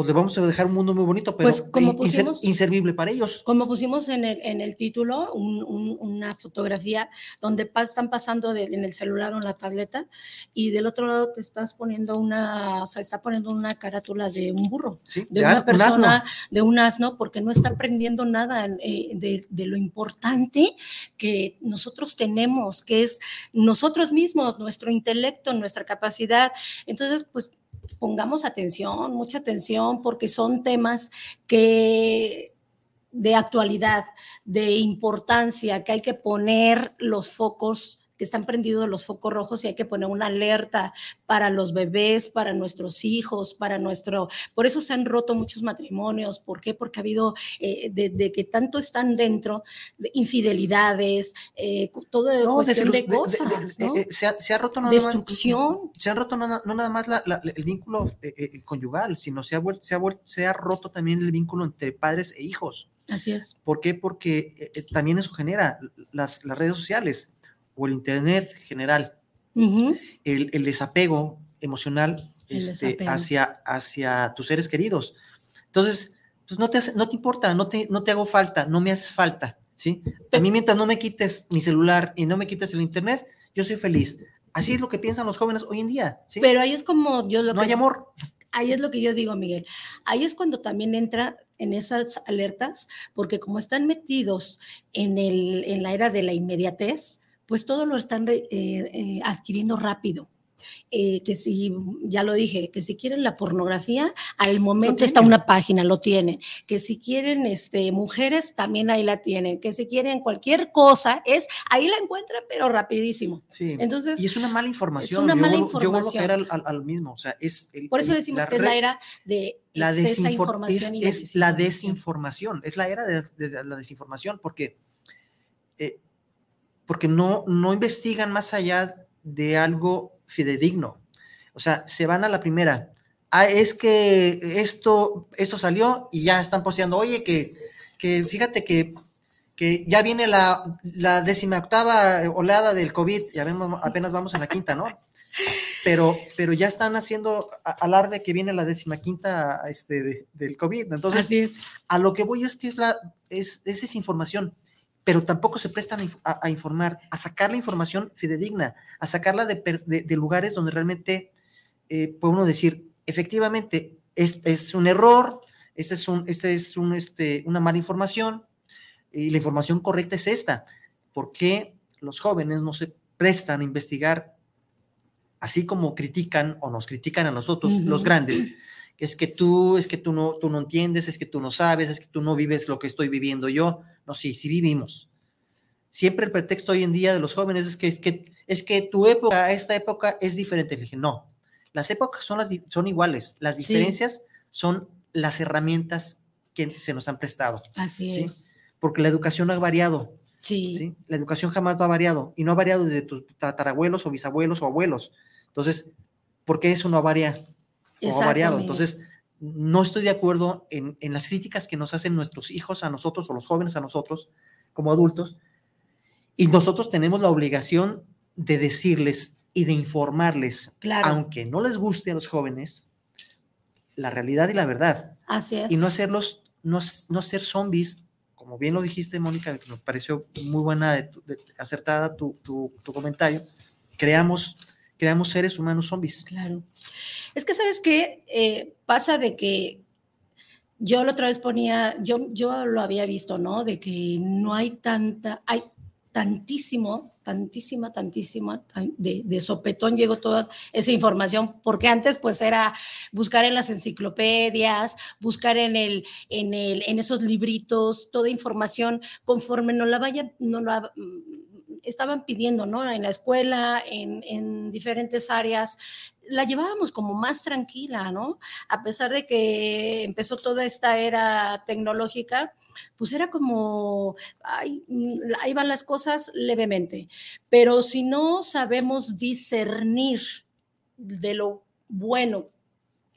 [SPEAKER 3] pues le vamos a dejar un mundo muy bonito, pero
[SPEAKER 4] Pues, como pusimos-
[SPEAKER 3] inservible para ellos.
[SPEAKER 4] Como pusimos en el, en el título, un- un- una fotografía donde están pasando de- en el celular o en la tableta y del otro lado te estás poniendo una, o sea, está poniendo una carátula de un burro,
[SPEAKER 3] ¿sí?
[SPEAKER 4] de
[SPEAKER 3] De
[SPEAKER 4] una
[SPEAKER 3] as- un asno.
[SPEAKER 4] persona, de un asno, porque no está aprendiendo nada eh, de, de lo importante que nosotros tenemos, que es nosotros mismos, nuestro intelecto, nuestra capacidad. Entonces, pues pongamos atención, mucha atención, porque son temas que de actualidad, de importancia, que hay que poner los focos que están prendidos los focos rojos y hay que poner una alerta para los bebés, para nuestros hijos, para nuestro... Por eso se han roto muchos matrimonios. ¿Por qué? Porque ha habido, eh, de, de que tanto están dentro, de infidelidades, eh, todo
[SPEAKER 3] No,
[SPEAKER 4] de,
[SPEAKER 3] de-
[SPEAKER 4] cosas,
[SPEAKER 3] eh, se, ha, se ha roto nada más.
[SPEAKER 4] Destrucción.
[SPEAKER 3] Se ha roto no, no nada más la- la- el vínculo eh, conyugal, sino se ha, se, ha se ha roto también el vínculo entre padres e hijos.
[SPEAKER 4] Así es.
[SPEAKER 3] ¿Por qué? Porque eh, también eso genera las, las redes sociales o el Internet general, el, el desapego emocional
[SPEAKER 4] El
[SPEAKER 3] este,
[SPEAKER 4] desapego.
[SPEAKER 3] hacia, hacia tus seres queridos. Entonces, pues no te, hace- no te importa, no te, no te hago falta, no me haces falta, ¿sí? A mí mientras no me quites mi celular y no me quites el Internet, yo soy feliz. Así es lo que piensan los jóvenes hoy en día, ¿sí?
[SPEAKER 4] Pero ahí es como yo lo
[SPEAKER 3] no
[SPEAKER 4] que
[SPEAKER 3] hay amor.
[SPEAKER 4] Ahí es lo que yo digo, Miguel. Ahí es cuando también entra en esas alertas, porque como están metidos en, el, en la era de la inmediatez, pues todo lo están eh, eh, adquiriendo rápido. Eh, que si, ya lo dije, que si quieren la pornografía, al momento está una página, lo tienen. Que si quieren este, mujeres, también ahí la tienen. Que si quieren cualquier cosa, es ahí la encuentran, pero rapidísimo.
[SPEAKER 3] Sí.
[SPEAKER 4] Entonces,
[SPEAKER 3] y es una mala información.
[SPEAKER 4] una
[SPEAKER 3] yo
[SPEAKER 4] mala
[SPEAKER 3] Yo
[SPEAKER 4] información.
[SPEAKER 3] caer al, al- al mismo. O sea, es el-
[SPEAKER 4] por eso decimos que es la era de
[SPEAKER 3] la
[SPEAKER 4] excesa
[SPEAKER 3] desinfor-
[SPEAKER 4] información y
[SPEAKER 3] es, es la
[SPEAKER 4] desinformación.
[SPEAKER 3] desinformación, es la era de, de la desinformación, porque, porque no, no investigan más allá de algo fidedigno. O sea, se van a la primera. Ah, es que esto, esto salió y ya están posteando, oye, que, que fíjate que, que ya viene la, la décima octava oleada del COVID, ya vemos, apenas vamos en la quinta, ¿no? pero, pero ya están haciendo a- alarde que viene la décima quinta este, de- del COVID. Entonces,
[SPEAKER 4] Así es.
[SPEAKER 3] a lo que voy es que es la es, es desinformación, pero tampoco se prestan a, inf- a- a informar, a sacar la información fidedigna, a sacarla de, pers- de- de lugares donde realmente eh, puede uno decir, efectivamente, es, es un error, este es, un, este es un, este, una mala información, y la información correcta es esta. ¿Por qué los jóvenes no se prestan a investigar así como critican o nos critican a nosotros, los grandes? es que tú, es que tú no, tú no entiendes, es que tú no sabes, es que tú no vives lo que estoy viviendo yo. No, sí, sí vivimos. Siempre el pretexto hoy en día de los jóvenes es que es que, es que tu época, esta época es diferente. Le dije, no, las épocas son, las, son iguales, las
[SPEAKER 4] Sí.
[SPEAKER 3] diferencias son las herramientas que se nos han prestado,
[SPEAKER 4] Así
[SPEAKER 3] Sí.
[SPEAKER 4] es.
[SPEAKER 3] porque la educación ha variado,
[SPEAKER 4] Sí.
[SPEAKER 3] ¿sí? La educación jamás va variado y no ha variado desde tus tatarabuelos o bisabuelos o abuelos. Entonces, ¿por qué eso no varía? o ha variado. Entonces, no estoy de acuerdo en, en las críticas que nos hacen nuestros hijos a nosotros o los jóvenes a nosotros como adultos. Y nosotros tenemos la obligación de decirles y de informarles,
[SPEAKER 4] Claro.
[SPEAKER 3] aunque no les guste a los jóvenes, la realidad y la verdad.
[SPEAKER 4] Así es.
[SPEAKER 3] Y no hacerlos, no, no ser zombies, como bien lo dijiste, Mónica, que me pareció muy buena, de- acertada tu, tu- tu comentario. Creamos, creamos seres humanos zombies.
[SPEAKER 4] Claro. Es que, ¿sabes qué? Eh, pasa de que yo la otra vez ponía, yo, yo lo había visto, ¿no? De que no hay tanta, hay tantísimo, tantísima, tantísima, tan- de, de sopetón llegó toda esa información, porque antes pues era buscar en las enciclopedias, buscar en, el, en, el, en esos libritos, toda información conforme no la vayan, no la estaban pidiendo, ¿no? En la escuela, en, en diferentes áreas, la llevábamos como más tranquila, ¿no? A pesar de que empezó toda esta era tecnológica, pues era como, mm, ahí van las cosas levemente. Pero si no sabemos discernir de lo bueno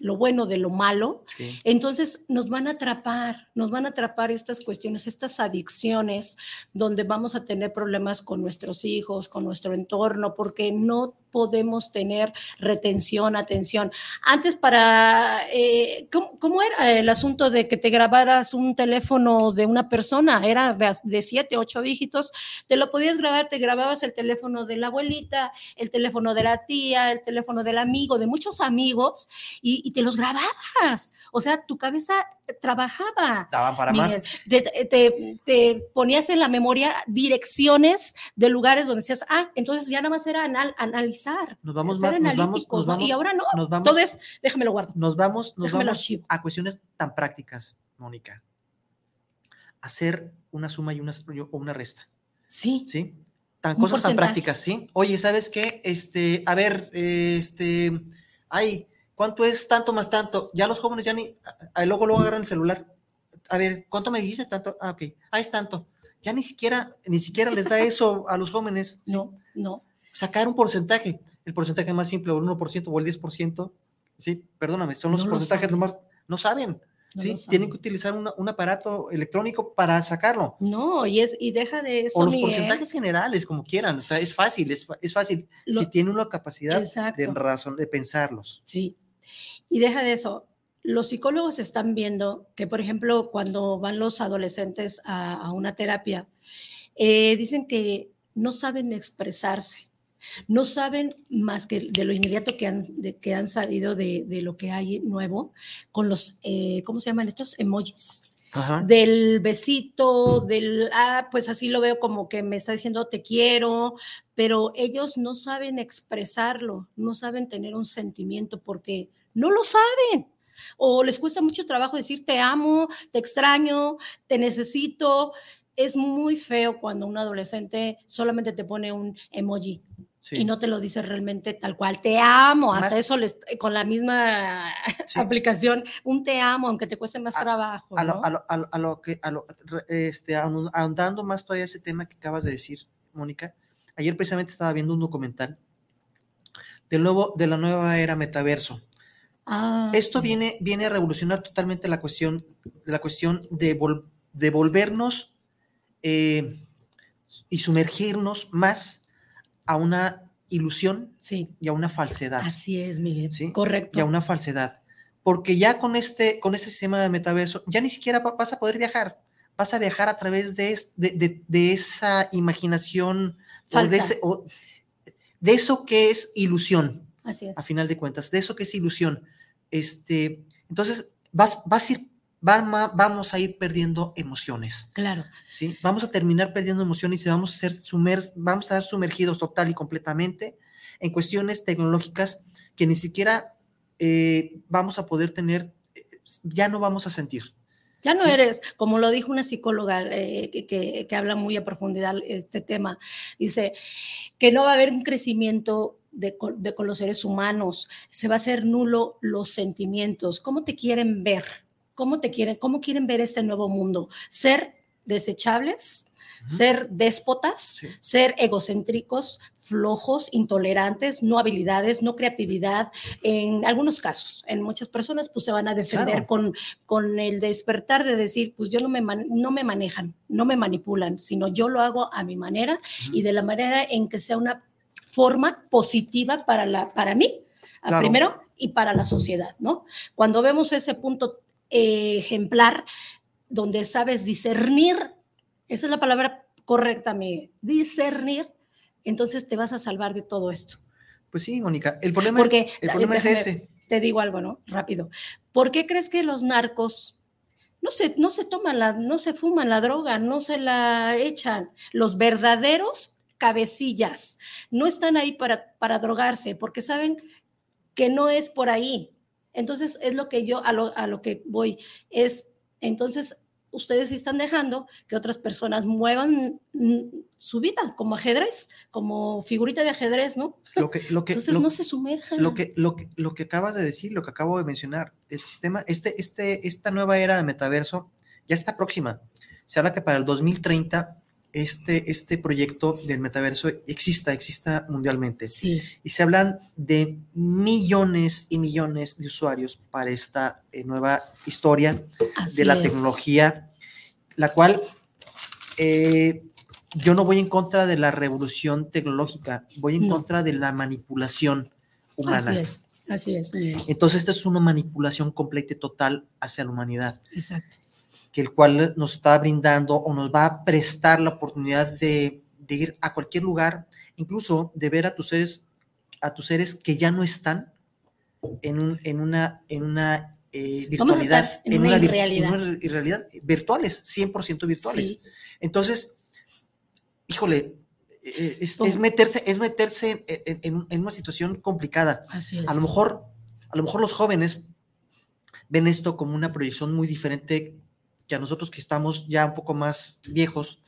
[SPEAKER 4] lo bueno de lo malo,
[SPEAKER 3] Sí.
[SPEAKER 4] entonces nos van a atrapar, nos van a atrapar estas cuestiones, estas adicciones, donde vamos a tener problemas con nuestros hijos, con nuestro entorno, porque no podemos tener retención, atención. Antes para, eh, ¿cómo, era el asunto de que te grabaras un teléfono de una persona? Era de, de siete, ocho dígitos, te lo podías grabar, te grababas el teléfono de la abuelita, el teléfono de la tía, el teléfono del amigo, de muchos amigos, y, y te los grababas. O sea, tu cabeza trabajaba.
[SPEAKER 3] Daban para
[SPEAKER 4] Miguel.
[SPEAKER 3] más.
[SPEAKER 4] Te, te- te ponías en la memoria direcciones de lugares donde decías, ah, entonces ya nada más era anal- analizar.
[SPEAKER 3] Nos vamos más- nos vamos-
[SPEAKER 4] ¿no? Y ahora no,
[SPEAKER 3] nos vamos-
[SPEAKER 4] todo es, déjame lo guardo.
[SPEAKER 3] Nos vamos, nos
[SPEAKER 4] Déjame
[SPEAKER 3] vamos a cuestiones tan prácticas, Mónica. Hacer una suma y una, o una resta,
[SPEAKER 4] Sí,
[SPEAKER 3] ¿sí? Tan cosas tan prácticas, ¿sí? Oye, ¿sabes qué? Este, a ver, este, ay, ¿cuánto es tanto más tanto? Ya los jóvenes ya ni, luego luego agarran el celular. A ver, ¿cuánto me dijiste tanto? Ah, ok, ah, es tanto. Ya ni siquiera, ni siquiera les da eso a los jóvenes. ¿sí?
[SPEAKER 4] no, no.
[SPEAKER 3] sacar un porcentaje, el porcentaje más simple, o el 1% o el 10%, sí, perdóname, son los
[SPEAKER 4] No lo
[SPEAKER 3] porcentajes
[SPEAKER 4] saben.
[SPEAKER 3] nomás, no saben,
[SPEAKER 4] no
[SPEAKER 3] sí,
[SPEAKER 4] lo
[SPEAKER 3] tienen que utilizar una- un aparato electrónico para sacarlo,
[SPEAKER 4] No, y, es, y deja de eso.
[SPEAKER 3] o los
[SPEAKER 4] Miguel.
[SPEAKER 3] porcentajes generales, como quieran, o sea, es fácil, es, es fácil,
[SPEAKER 4] Lo-
[SPEAKER 3] si tiene una capacidad de razón, de pensarlos.
[SPEAKER 4] Sí. Y deja de eso. Los psicólogos están viendo que, por ejemplo, cuando van los adolescentes a, a una terapia, eh, dicen que no saben expresarse, no saben más que de lo inmediato que han, de- que han sabido de, de lo que hay nuevo con los, eh, ¿cómo se llaman estos? Emojis
[SPEAKER 3] Ajá.
[SPEAKER 4] del besito, del, ah, pues así lo veo como que me está diciendo te quiero, pero ellos no saben expresarlo, no saben tener un sentimiento porque no lo saben. O les cuesta mucho trabajo decir te amo, te extraño, te necesito. Es muy feo cuando un adolescente solamente te pone un emoji
[SPEAKER 3] Sí,
[SPEAKER 4] y no te lo dice realmente tal cual. Te amo, hasta
[SPEAKER 3] Más-
[SPEAKER 4] eso les, con la misma
[SPEAKER 3] sí.
[SPEAKER 4] aplicación, un te amo, aunque te cueste más
[SPEAKER 3] A-
[SPEAKER 4] trabajo.
[SPEAKER 3] a lo,
[SPEAKER 4] ¿no?
[SPEAKER 3] a lo- a lo- a lo que, a lo- este, ahond- ahondando más todavía ese tema que acabas de decir, Mónica, ayer precisamente estaba viendo un documental del nuevo, de la nueva era metaverso.
[SPEAKER 4] Ah,
[SPEAKER 3] Esto
[SPEAKER 4] sí.
[SPEAKER 3] viene, viene a revolucionar totalmente la cuestión, la cuestión de, vol- de volvernos eh, y sumergirnos más a una ilusión
[SPEAKER 4] Sí,
[SPEAKER 3] y a una falsedad.
[SPEAKER 4] así es, Miguel.
[SPEAKER 3] ¿sí?
[SPEAKER 4] Correcto.
[SPEAKER 3] Y a una falsedad. Porque ya con este, con este sistema de metaverso, ya ni siquiera va- vas a poder viajar. Vas a viajar a través de, es- de, de- de esa imaginación o de, ese- o de eso que es ilusión
[SPEAKER 4] Así es.
[SPEAKER 3] a final de cuentas, de eso que es ilusión. Este, entonces, vas, vas a ir, va- vamos a ir perdiendo emociones,
[SPEAKER 4] Claro.
[SPEAKER 3] ¿sí? Vamos a terminar perdiendo emociones y vamos a, ser sumer, vamos a estar sumergidos total y completamente en cuestiones tecnológicas que ni siquiera eh, vamos a poder tener, eh, ya no vamos a sentir.
[SPEAKER 4] Ya no
[SPEAKER 3] Sí.
[SPEAKER 4] eres, como lo dijo una psicóloga eh, que, que- que habla muy a profundidad este tema, dice que no va a haber un crecimiento de, con- de con los seres humanos, se va a hacer nulo los sentimientos. ¿Cómo te quieren ver? ¿Cómo te quieren, cómo quieren ver este nuevo mundo? ¿Ser desechables? Ser déspotas,
[SPEAKER 3] Sí.
[SPEAKER 4] ser egocéntricos, flojos, intolerantes, no habilidades, no creatividad. En algunos casos, en muchas personas, pues se van a defender
[SPEAKER 3] Claro.
[SPEAKER 4] con, con el despertar de decir, pues yo no me, man- no me manejan, no me manipulan, sino yo lo hago a mi manera y de la manera en que sea una forma positiva para, la, para mí,
[SPEAKER 3] Claro.
[SPEAKER 4] primero, y para la sociedad, ¿no? Cuando vemos ese punto eh, ejemplar donde sabes discernir, esa es la palabra correcta, mi discernir, entonces te vas a salvar de todo esto.
[SPEAKER 3] Pues sí, Mónica, el problema,
[SPEAKER 4] Porque
[SPEAKER 3] el problema es ese.
[SPEAKER 4] te digo algo, ¿no? Rápido. ¿Por qué crees que los narcos no se, no se toman la, no se fuman la droga, no se la echan? Los verdaderos cabecillas no están ahí para, para drogarse porque saben que no es por ahí. Entonces es lo que yo, a lo, a lo que voy, es, entonces ustedes están dejando que otras personas muevan mm, su vida como ajedrez, como figurita de ajedrez, ¿no?
[SPEAKER 3] Lo que, lo que,
[SPEAKER 4] Entonces
[SPEAKER 3] lo-
[SPEAKER 4] no se sumerjan.
[SPEAKER 3] lo que, lo que, lo que acabas de decir, lo que acabo de mencionar, el sistema, este, este, esta nueva era de metaverso ya está próxima. Se habla que para el 2030 este, este proyecto del metaverso exista, exista mundialmente.
[SPEAKER 4] Sí,
[SPEAKER 3] Y se hablan de millones y millones de usuarios para esta eh, nueva historia
[SPEAKER 4] así
[SPEAKER 3] de la
[SPEAKER 4] es.
[SPEAKER 3] tecnología, la cual eh, yo no voy en contra de la revolución tecnológica, voy en
[SPEAKER 4] No.
[SPEAKER 3] contra de la manipulación humana.
[SPEAKER 4] Así es, así es.
[SPEAKER 3] Entonces, esta es una manipulación completa y total hacia la humanidad,
[SPEAKER 4] Exacto.
[SPEAKER 3] Que el cual nos está brindando o nos va a prestar la oportunidad de, de ir a cualquier lugar, incluso de ver a tus seres, a tus seres que ya no están en, un- en una, en una eh, virtualidad,
[SPEAKER 4] en una
[SPEAKER 3] vir-
[SPEAKER 4] irrealidad.
[SPEAKER 3] en una irrealidad, virtuales, 100% virtuales.
[SPEAKER 4] Sí,
[SPEAKER 3] Entonces, híjole, eh, es, meterse, es meterse en, en- en una situación complicada.
[SPEAKER 4] así es.
[SPEAKER 3] A lo mejor, a lo mejor los jóvenes ven esto como una proyección muy diferente que a nosotros que estamos ya un poco más viejos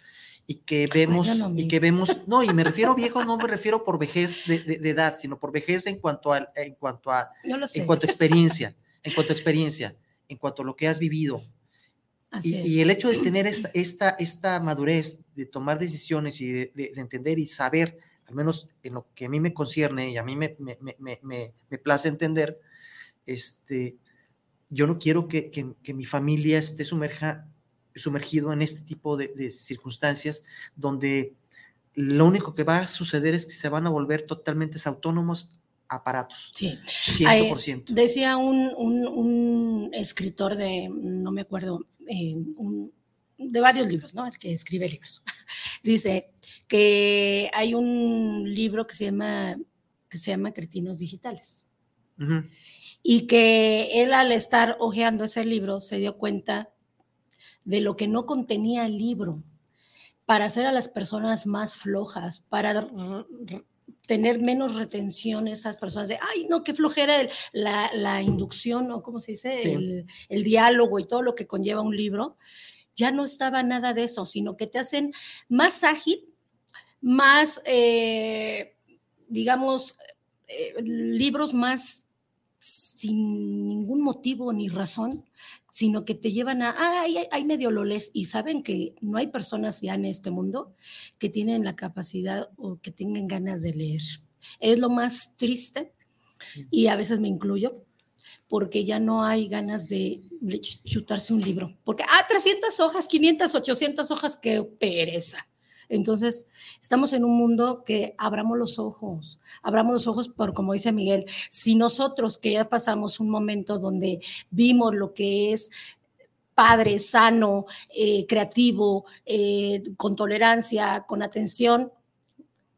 [SPEAKER 3] y que vemos,
[SPEAKER 4] yo no,
[SPEAKER 3] y que vemos, no, y me refiero a viejos, no me refiero por vejez de, de- de edad, sino por vejez en cuanto a, en cuanto a,
[SPEAKER 4] sé.
[SPEAKER 3] en cuanto a experiencia, en cuanto a experiencia, en cuanto a lo que has vivido, y, y el hecho de tener esta, esta, esta madurez, de tomar decisiones y de, de- de entender y saber, al menos en lo que a mí me concierne y a mí me, me- me- me place entender, este, yo no quiero que, que- que mi familia esté sumerja, sumergido en este tipo de, de circunstancias donde lo único que va a suceder es que se van a volver totalmente autónomos aparatos,
[SPEAKER 4] Sí.
[SPEAKER 3] 100%.
[SPEAKER 4] Decía un, un- un escritor de, no me acuerdo, eh, un- de varios libros, ¿no? El que escribe libros. Dice que hay un libro que se llama, que se llama Cretinos Digitales.
[SPEAKER 3] Ujú.
[SPEAKER 4] Y que él al estar hojeando ese libro se dio cuenta de lo que no contenía el libro para hacer a las personas más flojas, para tener menos retención esas personas de, ay, no, qué flojera el- la, la inducción o cómo se dice,
[SPEAKER 3] Sí.
[SPEAKER 4] el, el diálogo y todo lo que conlleva un libro. Ya no estaba nada de eso, sino que te hacen más ágil, más, eh, digamos, eh, libros más sin ningún motivo ni razón, sino que te llevan a, ay, ay, ay, medio lo lees y saben que no hay personas ya en este mundo que tienen la capacidad o que tengan ganas de leer. Es lo más triste
[SPEAKER 3] Sí.
[SPEAKER 4] y a veces me incluyo porque ya no hay ganas de, de ch- chutarse un libro. Porque, ah, 300 hojas, 500, 800 hojas, qué pereza. Entonces, estamos en un mundo que abramos los ojos, abramos los ojos por, como dice Miguel, si nosotros que ya pasamos un momento donde vimos lo que es padre, sano, eh, creativo, eh, con tolerancia, con atención,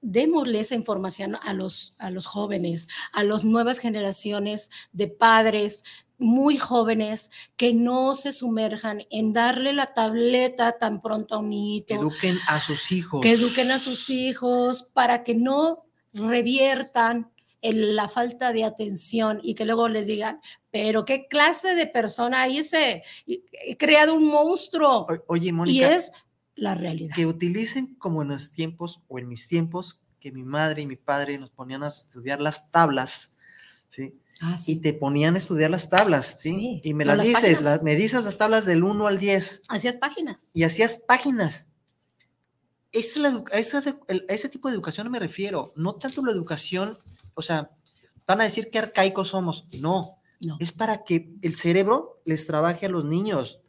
[SPEAKER 4] démosle esa información a los, a los jóvenes, a las nuevas generaciones de padres muy jóvenes que no se sumerjan en darle la tableta tan pronto a un niñito,
[SPEAKER 3] Eduquen a sus hijos.
[SPEAKER 4] que eduquen a sus hijos para que no reviertan en la falta de atención y que luego les digan, pero qué clase de persona hay ese, he creado un monstruo.
[SPEAKER 3] O- Oye,
[SPEAKER 4] Y
[SPEAKER 3] Mónica,
[SPEAKER 4] es la realidad.
[SPEAKER 3] que utilicen como en los tiempos o en mis tiempos que mi madre y mi padre nos ponían a estudiar las tablas, ¿sí?
[SPEAKER 4] Ah,
[SPEAKER 3] Y te ponían a estudiar las tablas, ¿sí?
[SPEAKER 4] Sí,
[SPEAKER 3] Y me las
[SPEAKER 4] las
[SPEAKER 3] dices, las, me dices las tablas del 1 al 10
[SPEAKER 4] Hacías páginas.
[SPEAKER 3] y hacías páginas. Esa es la esa a ese tipo de educación me refiero, no tanto la educación, o sea, van a decir que arcaicos somos, no,
[SPEAKER 4] No.
[SPEAKER 3] es para que el cerebro les trabaje a los niños,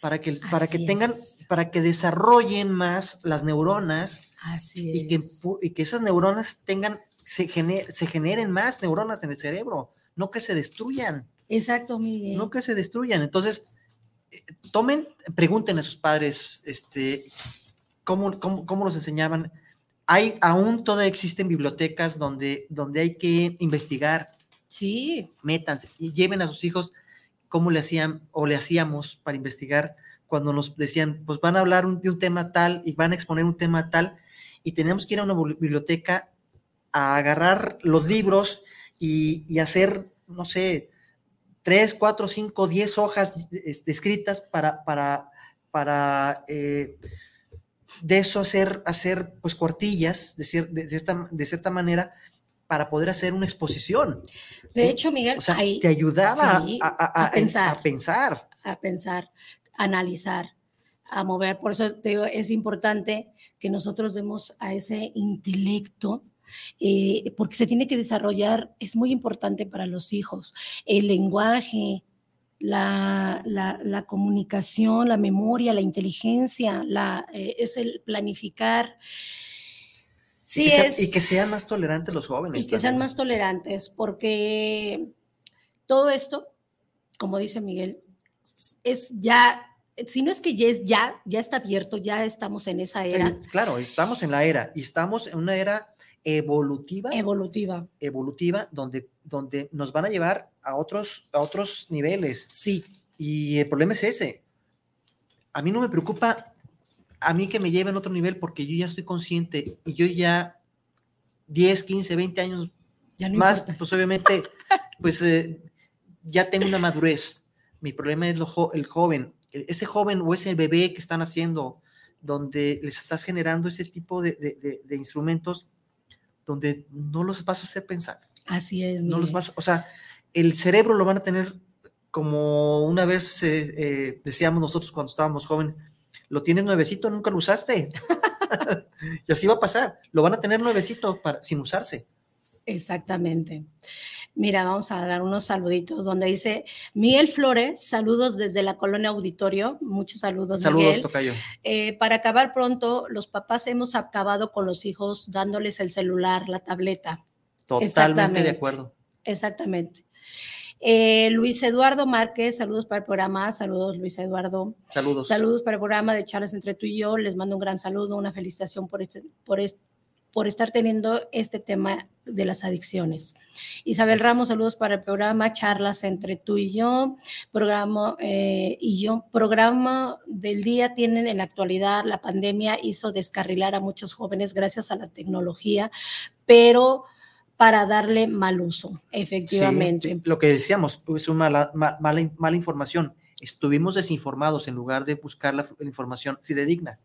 [SPEAKER 3] para que, para que tengan,
[SPEAKER 4] es.
[SPEAKER 3] para que desarrollen más las neuronas
[SPEAKER 4] Así
[SPEAKER 3] y que,
[SPEAKER 4] es.
[SPEAKER 3] y que esas neuronas tengan, se, gener- se generen más neuronas en el cerebro, no que se destruyan,
[SPEAKER 4] Exacto, Miguel.
[SPEAKER 3] no que se destruyan. Entonces, eh, tomen, pregunten a sus padres, este, cómo, cómo, cómo los enseñaban. Hay, aún todavía existen bibliotecas donde, donde hay que investigar,
[SPEAKER 4] Sí,
[SPEAKER 3] métanse y lleven a sus hijos cómo le hacían o le hacíamos para investigar cuando nos decían, pues van a hablar un- de un tema tal y van a exponer un tema tal y tenemos que ir a una bibli- biblioteca a agarrar los libros y, y hacer, no sé, tres, cuatro, cinco, diez hojas este, escritas para, para, para eh, de eso hacer, hacer pues cuartillas de, cier- de cierta, de cierta manera para poder hacer una exposición.
[SPEAKER 4] de
[SPEAKER 3] ¿sí?
[SPEAKER 4] hecho, Miguel,
[SPEAKER 3] O sea,
[SPEAKER 4] ahí-
[SPEAKER 3] te ayudaba
[SPEAKER 4] sí,
[SPEAKER 3] a, a-
[SPEAKER 4] a
[SPEAKER 3] a-
[SPEAKER 4] pensar.
[SPEAKER 3] a pensar.
[SPEAKER 4] a pensar, analizar, a mover. Por eso te digo, es importante que nosotros demos a ese intelecto, eh, porque se tiene que desarrollar, es muy importante para los hijos, el lenguaje, la, la, la comunicación, la memoria, la inteligencia, la, eh, es el planificar. Sí,
[SPEAKER 3] y, que sea-
[SPEAKER 4] es,
[SPEAKER 3] y que sean más tolerantes los jóvenes.
[SPEAKER 4] y que sean más tolerantes, porque todo esto, como dice Miguel, es ya, si no es que ya es ya, ya está abierto, ya estamos en esa era
[SPEAKER 3] Eh, claro, estamos en la era y estamos en una era evolutiva,
[SPEAKER 4] evolutiva.
[SPEAKER 3] evolutiva donde, donde nos van a llevar a otros, a otros niveles.
[SPEAKER 4] Sí,
[SPEAKER 3] Y el problema es ese. A mí no me preocupa a mí que me lleven a otro nivel porque yo ya estoy consciente y yo ya 10, 15, 20 años
[SPEAKER 4] ya no
[SPEAKER 3] más,
[SPEAKER 4] importa.
[SPEAKER 3] pues obviamente, pues eh, ya tengo una madurez. Mi problema es lo jo- el joven, e- ese joven o ese bebé que están haciendo, donde les estás generando ese tipo de, de- de- de instrumentos donde no los vas a hacer pensar,
[SPEAKER 4] Así es.
[SPEAKER 3] no los vas, o sea, el cerebro lo van a tener como una vez eh, eh, decíamos nosotros cuando estábamos jóvenes, lo tienes nuevecito, nunca lo usaste. y así va a pasar, lo van a tener nuevecito para, sin usarse.
[SPEAKER 4] Exactamente. Mira, vamos a dar unos saluditos donde dice Miguel Flores, saludos desde la colonia auditorio, muchos saludos,
[SPEAKER 3] Saludos,
[SPEAKER 4] Miguel.
[SPEAKER 3] Tocayo.
[SPEAKER 4] Eh, para acabar pronto, los papás hemos acabado con los hijos dándoles el celular, la tableta.
[SPEAKER 3] Totalmente de acuerdo.
[SPEAKER 4] Exactamente. Eh, Luis Eduardo Márquez, saludos para el programa, saludos Luis Eduardo,
[SPEAKER 3] Saludos.
[SPEAKER 4] saludos para el programa de charlas entre tú y yo, les mando un gran saludo, una felicitación por, este, por, este, por estar teniendo este tema de las adicciones. Isabel Ramos, saludos para el programa Charlas entre tú y yo, programa eh, y yo, programa del día tienen en la actualidad, la pandemia hizo descarrilar a muchos jóvenes gracias a la tecnología, pero para darle mal uso, efectivamente.
[SPEAKER 3] Sí, lo que decíamos, es una mala, ma- mala, mala información. Estuvimos desinformados en lugar de buscar la, la información fidedigna.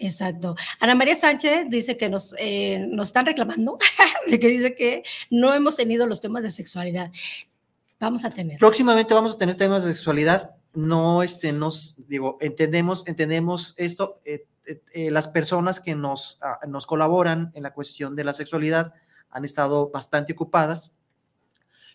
[SPEAKER 4] Exacto. Ana María Sánchez dice que nos, eh, nos están reclamando, de que dice que no hemos tenido los temas de sexualidad. Vamos a tener.
[SPEAKER 3] Próximamente vamos a tener temas de sexualidad. No, este, nos, digo, entendemos, entendemos esto. eh, eh, las personas que nos, ah, nos colaboran en la cuestión de la sexualidad han estado bastante ocupadas,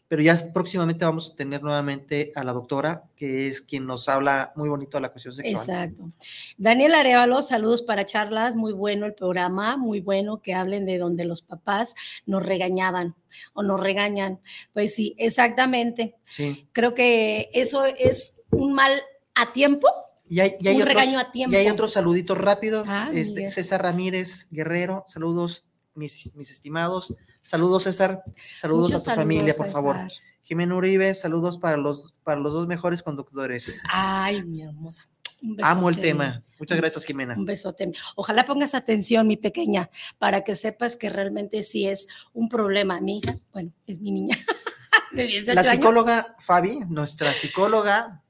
[SPEAKER 3] pero ya próximamente vamos a tener nuevamente a la doctora, que es quien nos habla muy bonito de la cuestión sexual.
[SPEAKER 4] Exacto. Daniel Arevalo, saludos para charlas. Muy bueno el programa, muy bueno que hablen de donde los papás nos regañaban o nos regañan. Pues sí, exactamente.
[SPEAKER 3] Sí.
[SPEAKER 4] Creo que eso es un mal a tiempo.
[SPEAKER 3] Y hay, y hay
[SPEAKER 4] Un
[SPEAKER 3] otros,
[SPEAKER 4] regaño a tiempo.
[SPEAKER 3] Y hay otros saluditos rápidos.
[SPEAKER 4] Ah,
[SPEAKER 3] este. César Ramírez Guerrero, saludos, mis, mis estimados. Saludos, César. Saludos
[SPEAKER 4] Muchos
[SPEAKER 3] a tu familia, por favor. Jimena Uribe, saludos para los, para los dos mejores conductores.
[SPEAKER 4] Ay, mi hermosa. Un
[SPEAKER 3] Amo el tema. Muchas gracias, Jimena.
[SPEAKER 4] Un besote. Ojalá pongas atención, mi pequeña, para que sepas que realmente sí es un problema. Mi hija, bueno, es mi niña de 18
[SPEAKER 3] La
[SPEAKER 4] años.
[SPEAKER 3] psicóloga Fabi, nuestra psicóloga,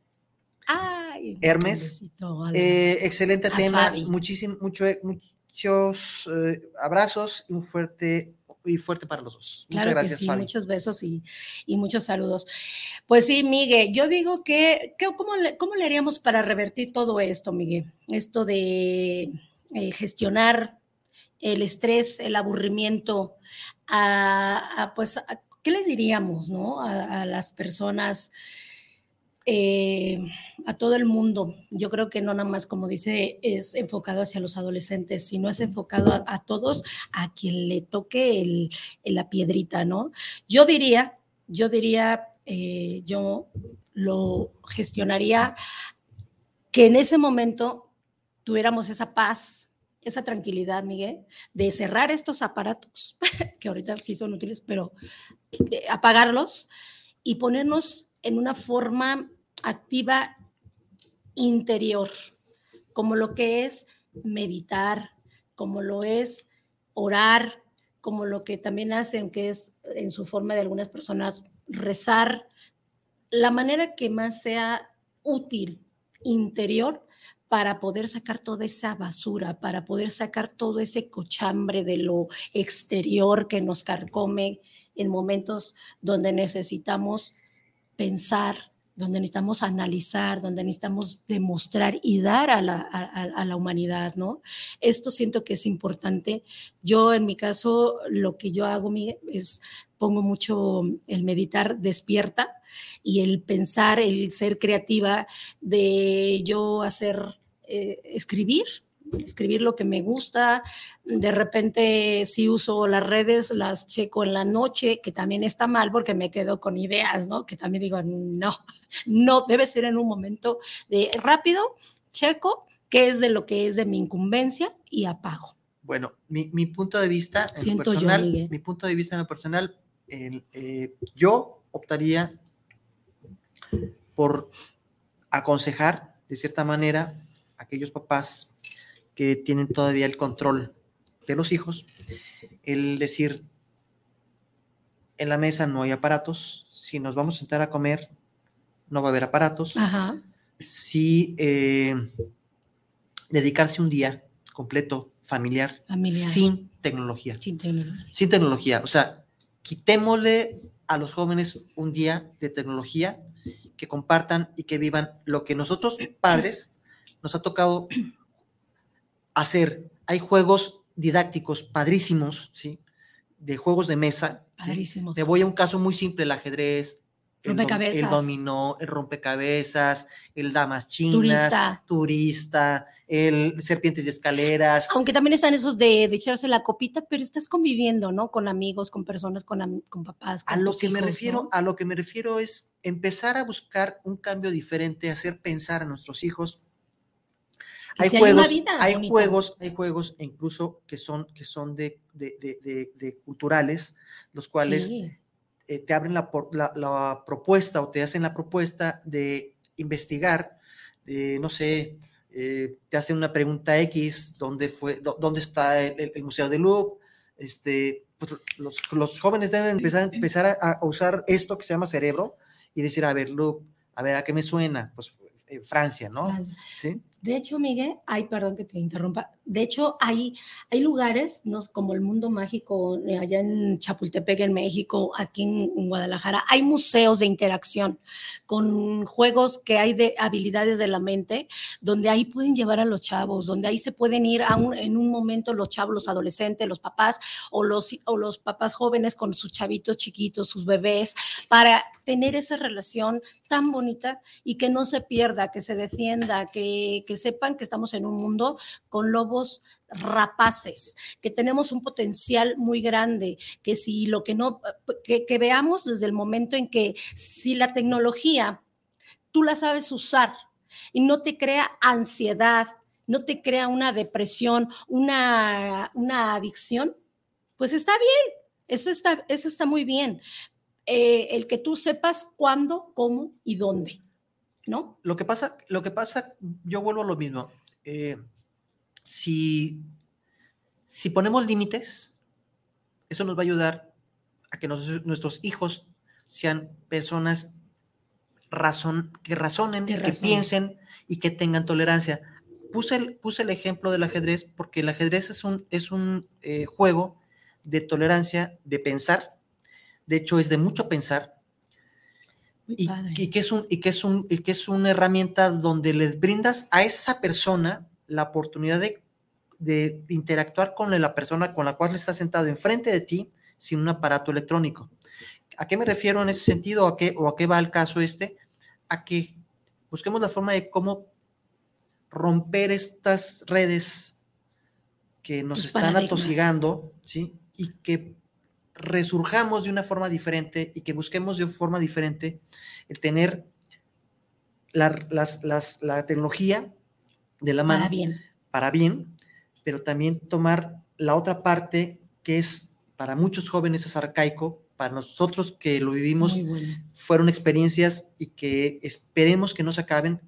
[SPEAKER 4] Ay,
[SPEAKER 3] Hermes, eh, excelente tema,
[SPEAKER 4] Fabi.
[SPEAKER 3] muchísimo, mucho, muchos eh, abrazos y un fuerte y fuerte para los dos.
[SPEAKER 4] Claro
[SPEAKER 3] Muchas gracias,
[SPEAKER 4] que sí, muchos besos y, y muchos saludos. Pues sí, Miguel, yo digo que, que ¿cómo, le, ¿cómo le haríamos para revertir todo esto, Miguel? Esto de eh, gestionar el estrés, el aburrimiento, a, a, pues, a- ¿qué les diríamos, no? A, a las personas, eh, a todo el mundo. Yo creo que no nada más, como dice, es enfocado hacia los adolescentes, sino es enfocado a, todos, a quien le toque el- la piedrita, ¿no? Yo diría, yo diría, eh, yo lo gestionaría que en ese momento tuviéramos esa paz, esa tranquilidad, Miguel, de cerrar estos aparatos, que ahorita sí son útiles, pero eh, apagarlos y ponernos en una forma activa interior, como lo que es meditar, como lo es orar, como lo que también hacen, que es en su forma de algunas personas rezar, la manera que más sea útil interior para poder sacar toda esa basura, para poder sacar todo ese cochambre de lo exterior que nos carcome en momentos donde necesitamos pensar, donde necesitamos analizar, donde necesitamos demostrar y dar a la, a- la humanidad, ¿no? Esto siento que es importante. Yo, en mi caso, lo que yo hago es pongo mucho el meditar despierta y el pensar, el ser creativa, de yo hacer, eh, escribir, escribir lo que me gusta. De repente, si uso las redes, las checo en la noche, que también está mal porque me quedo con ideas, ¿no? Que también digo, no, no, debe ser en un momento de rápido, checo qué es de lo que es de mi incumbencia y apago.
[SPEAKER 3] Bueno, mi, mi punto de vista en lo
[SPEAKER 4] Siento yo,
[SPEAKER 3] personal,
[SPEAKER 4] Miguel.
[SPEAKER 3] mi punto de vista en lo personal, el, eh, yo optaría por aconsejar de cierta manera a aquellos papás que tienen todavía el control de los hijos, el decir, en la mesa no hay aparatos, si nos vamos a sentar a comer, no va a haber aparatos,
[SPEAKER 4] Ajá.
[SPEAKER 3] si eh, dedicarse un día completo familiar,
[SPEAKER 4] Familiar.
[SPEAKER 3] sin tecnología.
[SPEAKER 4] Sin tecnología.
[SPEAKER 3] Sin tecnología. O sea, quitémosle a los jóvenes un día de tecnología, que compartan y que vivan lo que nosotros padres nos ha tocado hacer. Hay juegos didácticos padrísimos, ¿sí? De juegos de mesa. ¿sí?
[SPEAKER 4] Padrísimos.
[SPEAKER 3] Me voy a un caso muy simple, el ajedrez,
[SPEAKER 4] Rompecabezas.
[SPEAKER 3] el dominó, el rompecabezas, el damas chinas,
[SPEAKER 4] Turista.
[SPEAKER 3] turista, el serpientes y escaleras.
[SPEAKER 4] Aunque también están esos de, de echarse la copita, pero estás conviviendo, ¿no? Con amigos, con personas, con, am- con papás.
[SPEAKER 3] A
[SPEAKER 4] con
[SPEAKER 3] lo que me refiero,
[SPEAKER 4] ¿no?
[SPEAKER 3] a lo que me refiero es empezar a buscar un cambio diferente, hacer pensar a nuestros hijos. Hay juegos, hay
[SPEAKER 4] bonita.
[SPEAKER 3] juegos, hay juegos incluso que son, que son de, de- de- de- culturales, los cuales
[SPEAKER 4] Sí.
[SPEAKER 3] eh, te abren la, la- la propuesta o te hacen la propuesta de investigar, de, no sé, eh, te hacen una pregunta X, ¿dónde, fue, dó- dónde está el, Museo de Louvre? Este, pues, los, los jóvenes deben empezar, empezar a, a usar esto que se llama cerebro y decir, a ver, Louvre, a ver, ¿a qué me suena? Pues eh, Francia, ¿no?
[SPEAKER 4] Francia.
[SPEAKER 3] ¿Sí?
[SPEAKER 4] De hecho, Miguel, hay, perdón que te interrumpa, de hecho hay, hay lugares, ¿no? como el mundo mágico, eh, allá en Chapultepec, en México, aquí en, Guadalajara, hay museos de interacción con juegos que hay de habilidades de la mente, donde ahí pueden llevar a los chavos, donde ahí se pueden ir a en un momento los chavos, los adolescentes, los papás o los, o los papás jóvenes con sus chavitos chiquitos, sus bebés, para tener esa relación tan bonita y que no se pierda, que se defienda, que, que sepan que estamos en un mundo con lobos rapaces, que tenemos un potencial muy grande, que si lo que no, que, que veamos desde el momento en que si la tecnología tú la sabes usar y no te crea ansiedad, no te crea una depresión, una, una adicción, pues está bien, eso está, eso está muy bien. Eh, el que tú sepas cuándo, cómo y dónde, ¿no?
[SPEAKER 3] Lo que pasa, lo que pasa, yo vuelvo a lo mismo. eh, si, si ponemos límites, eso nos va a ayudar a que nos- nuestros hijos sean personas razón, que razonen,
[SPEAKER 4] Que
[SPEAKER 3] piensen y que tengan tolerancia. Puse el, puse el ejemplo del ajedrez porque el ajedrez es un, es un eh, juego de tolerancia, de pensar. De hecho, es de mucho pensar y, que es un y que es un y que es una herramienta donde les brindas a esa persona la oportunidad de, de interactuar con la persona con la cual está sentado enfrente de ti sin un aparato electrónico. ¿A qué me refiero en ese sentido? ¿A qué, ¿O a qué va el caso este? A que busquemos la forma de cómo romper estas redes que nos están
[SPEAKER 4] paradigmas.
[SPEAKER 3] atosigando, ¿sí? Y que resurjamos de una forma diferente y que busquemos de forma diferente el tener la, las- las- la tecnología de la mano
[SPEAKER 4] Para bien.
[SPEAKER 3] para bien, pero también tomar la otra parte que es para muchos jóvenes es arcaico, para nosotros que lo vivimos
[SPEAKER 4] bueno.
[SPEAKER 3] fueron experiencias y que esperemos que no se acaben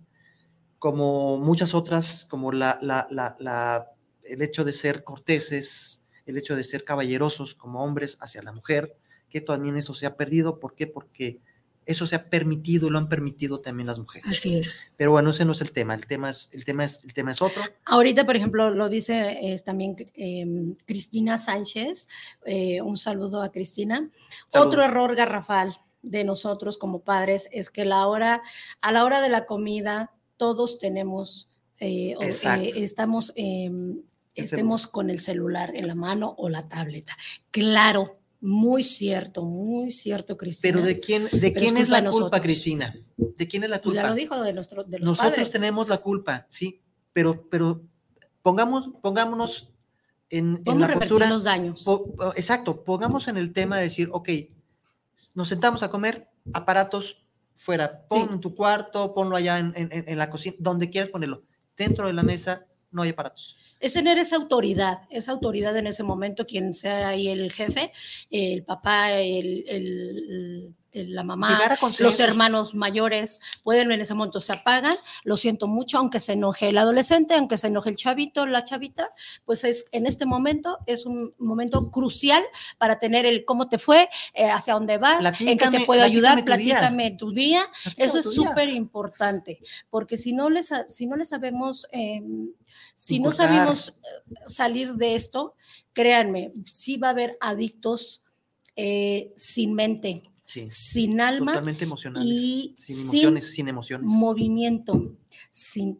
[SPEAKER 3] como muchas otras, como la, la- la- la- el hecho de ser corteses, el hecho de ser caballerosos como hombres hacia la mujer, que también eso se ha perdido. ¿Por qué? Porque eso se ha permitido y lo han permitido también las mujeres.
[SPEAKER 4] Así es.
[SPEAKER 3] Pero bueno, ese no es el tema, el tema es, el tema es, el tema es otro.
[SPEAKER 4] Ahorita, por ejemplo, lo dice también eh, Cristina Sánchez. eh, un saludo a Cristina. Otro error garrafal de nosotros como padres es que la hora, a la hora de la comida todos tenemos, eh, o, eh, estamos, em,
[SPEAKER 3] El
[SPEAKER 4] estemos con el celular en la mano o la tableta. Claro, muy cierto, muy cierto, Cristina.
[SPEAKER 3] Pero ¿de quién, de
[SPEAKER 4] Pero
[SPEAKER 3] quién
[SPEAKER 4] es
[SPEAKER 3] la
[SPEAKER 4] culpa nosotros.
[SPEAKER 3] Cristina? ¿De quién es la
[SPEAKER 4] Pues
[SPEAKER 3] culpa?
[SPEAKER 4] ya lo dijo de, nuestro, de los
[SPEAKER 3] Nosotros
[SPEAKER 4] padres.
[SPEAKER 3] tenemos la culpa, sí, pero, pero pongamos, pongámonos en, en la postura.
[SPEAKER 4] los daños.
[SPEAKER 3] po- exacto, pongamos en el tema de decir, ok, nos sentamos a comer, aparatos fuera, pon
[SPEAKER 4] Sí.
[SPEAKER 3] en tu cuarto, ponlo allá en, en- en la cocina, donde quieras ponerlo. Dentro de la mesa no hay aparatos.
[SPEAKER 4] Es tener esa autoridad, esa autoridad en ese momento, quien sea ahí el jefe, el papá, el, el- el- la mamá, los hermanos mayores, pueden en ese momento se apagan, lo siento mucho, aunque se enoje el adolescente, aunque se enoje el chavito, la chavita, pues es en este momento es un momento crucial para tener el cómo te fue, eh, hacia dónde vas, en qué te puedo ayudar,
[SPEAKER 3] platícame tu día.
[SPEAKER 4] platícame tu día, eso es súper importante, porque si no les, si no les sabemos, eh, si no sabemos eh, salir de esto, créanme, sí va a haber adictos eh, sin mente,
[SPEAKER 3] Sí,
[SPEAKER 4] sin alma,
[SPEAKER 3] totalmente emocionales.
[SPEAKER 4] y
[SPEAKER 3] sin emociones, sin emociones.
[SPEAKER 4] movimiento, sin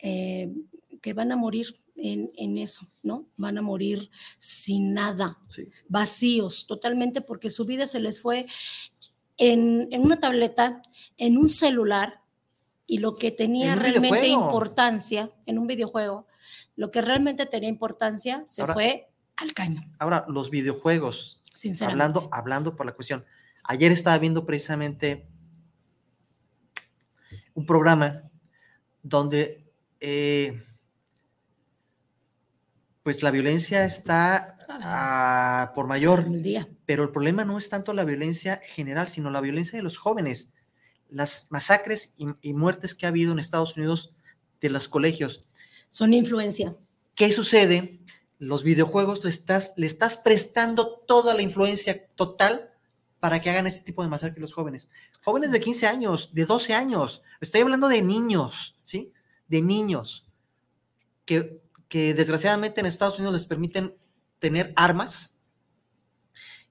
[SPEAKER 4] eh, que van a morir en, en eso, ¿no? Van a morir sin nada
[SPEAKER 3] Sí.
[SPEAKER 4] vacíos totalmente porque su vida se les fue en, en una tableta, en un celular y lo que tenía realmente
[SPEAKER 3] videojuego.
[SPEAKER 4] importancia en un videojuego, lo que realmente tenía importancia se
[SPEAKER 3] Ahora-
[SPEAKER 4] fue al caño,
[SPEAKER 3] Ahora, los videojuegos,
[SPEAKER 4] sinceramente.
[SPEAKER 3] hablando, hablando por la cuestión. Ayer estaba viendo precisamente un programa donde eh, pues la violencia está ah, por mayor,
[SPEAKER 4] día.
[SPEAKER 3] pero el problema no es tanto la violencia general, sino la violencia de los jóvenes. Las masacres y, y muertes que ha habido en Estados Unidos de los colegios.
[SPEAKER 4] Son influencia.
[SPEAKER 3] ¿Qué sucede? Los videojuegos le estás, le estás prestando toda la influencia total para que hagan este tipo de masacre los jóvenes. Jóvenes de 15 años, de 12 años. Estoy hablando de niños, ¿sí? De niños que, que desgraciadamente en Estados Unidos les permiten tener armas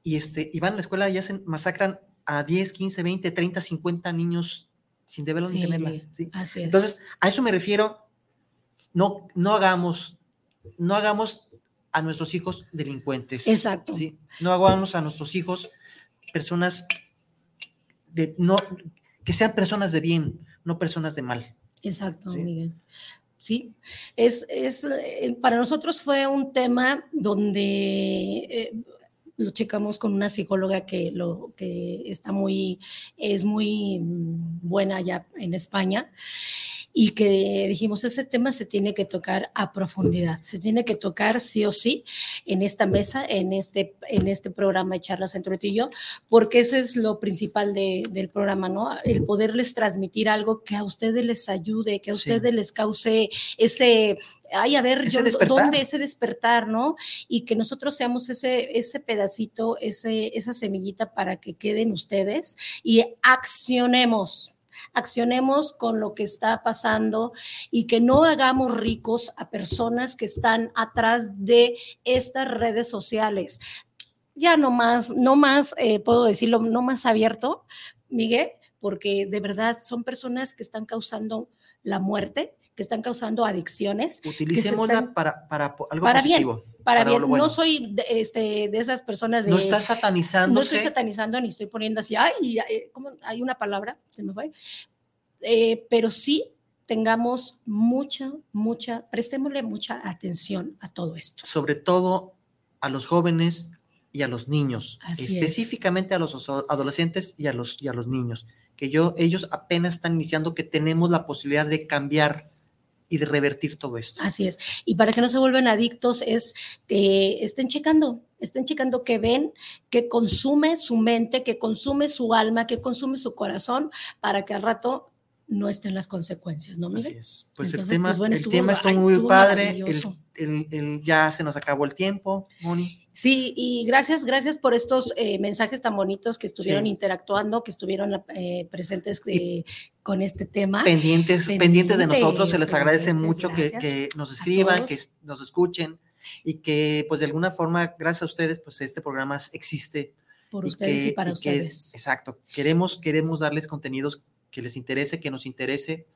[SPEAKER 3] y, este, y van a la escuela y hacen, masacran a 10, 15, 20, 30, 50 niños sin deberlo ni
[SPEAKER 4] Sí,
[SPEAKER 3] tenerla. ¿sí?
[SPEAKER 4] Así es.
[SPEAKER 3] Entonces, a eso me refiero. No, no hagamos, no hagamos a nuestros hijos delincuentes.
[SPEAKER 4] Exacto.
[SPEAKER 3] ¿sí? No hagamos a nuestros hijos personas de no que sean personas de bien, no personas de mal.
[SPEAKER 4] Exacto,
[SPEAKER 3] Sí.
[SPEAKER 4] Miguel. Sí, es, es, eh, para nosotros fue un tema donde eh, lo checamos con una psicóloga que, lo, que está muy, es muy mm, buena allá en España y que dijimos, ese tema se tiene que tocar a profundidad, se tiene que tocar sí o sí en esta mesa, en este, en este programa de charlas entre tú y yo, porque ese es lo principal de- del programa, ¿no? El poderles transmitir algo que a ustedes les ayude, que a
[SPEAKER 3] Sí.
[SPEAKER 4] ustedes les cause ese, ay, a ver,
[SPEAKER 3] Ese
[SPEAKER 4] yo,
[SPEAKER 3] despertar.
[SPEAKER 4] ¿dónde ese despertar, ¿no? Y que nosotros seamos ese, ese pedacito, ese, esa semillita para que queden ustedes y accionemos accionemos con lo que está pasando y que no hagamos ricos a personas que están atrás de estas redes sociales. Ya no más, no más, eh, puedo decirlo, no más abierto, Miguel, porque de verdad son personas que están causando la muerte, que están causando adicciones.
[SPEAKER 3] Utilicémosla
[SPEAKER 4] están-
[SPEAKER 3] para, para algo
[SPEAKER 4] para bien,
[SPEAKER 3] positivo.
[SPEAKER 4] Para,
[SPEAKER 3] Para
[SPEAKER 4] bien,
[SPEAKER 3] bueno.
[SPEAKER 4] no soy de, este, de esas personas de...
[SPEAKER 3] No estás
[SPEAKER 4] no
[SPEAKER 3] satanizándose.
[SPEAKER 4] estoy satanizando ni estoy poniendo así, ay, eh, ¿cómo? hay una palabra, se me fue, Eh, pero sí tengamos mucha, mucha, prestémosle mucha atención a todo esto.
[SPEAKER 3] sobre todo a los jóvenes y a los niños,
[SPEAKER 4] Así es.
[SPEAKER 3] específicamente a los adolescentes y a los, y a los niños, que yo, ellos apenas están iniciando que tenemos la posibilidad de cambiar y de revertir todo esto.
[SPEAKER 4] Así es. Y para que no se vuelvan adictos es que estén checando, estén checando que ven, que consume su mente, que consume su alma, que consume su corazón, para que al rato no estén las consecuencias, ¿no,
[SPEAKER 3] Así
[SPEAKER 4] Miguel?
[SPEAKER 3] es. Pues
[SPEAKER 4] Entonces,
[SPEAKER 3] el tema,
[SPEAKER 4] pues, bueno,
[SPEAKER 3] el
[SPEAKER 4] estuvo-
[SPEAKER 3] tema estuvo
[SPEAKER 4] ay,
[SPEAKER 3] muy
[SPEAKER 4] estuvo
[SPEAKER 3] padre, el,
[SPEAKER 4] maravilloso.
[SPEAKER 3] el- el- ya se nos acabó el tiempo, Moni.
[SPEAKER 4] Sí, y gracias, gracias por estos eh, mensajes tan bonitos que estuvieron
[SPEAKER 3] Sí.
[SPEAKER 4] interactuando, que estuvieron eh, presentes eh, con este tema.
[SPEAKER 3] Pendientes, pendientes de nosotros, se les
[SPEAKER 4] Pendientes,
[SPEAKER 3] agradece
[SPEAKER 4] pendientes,
[SPEAKER 3] mucho que, que nos escriban, que nos escuchen y que pues de alguna forma, gracias a ustedes, pues este programa existe
[SPEAKER 4] Por ustedes y para ustedes.
[SPEAKER 3] exacto. Queremos, queremos darles contenidos que les interese, que nos interese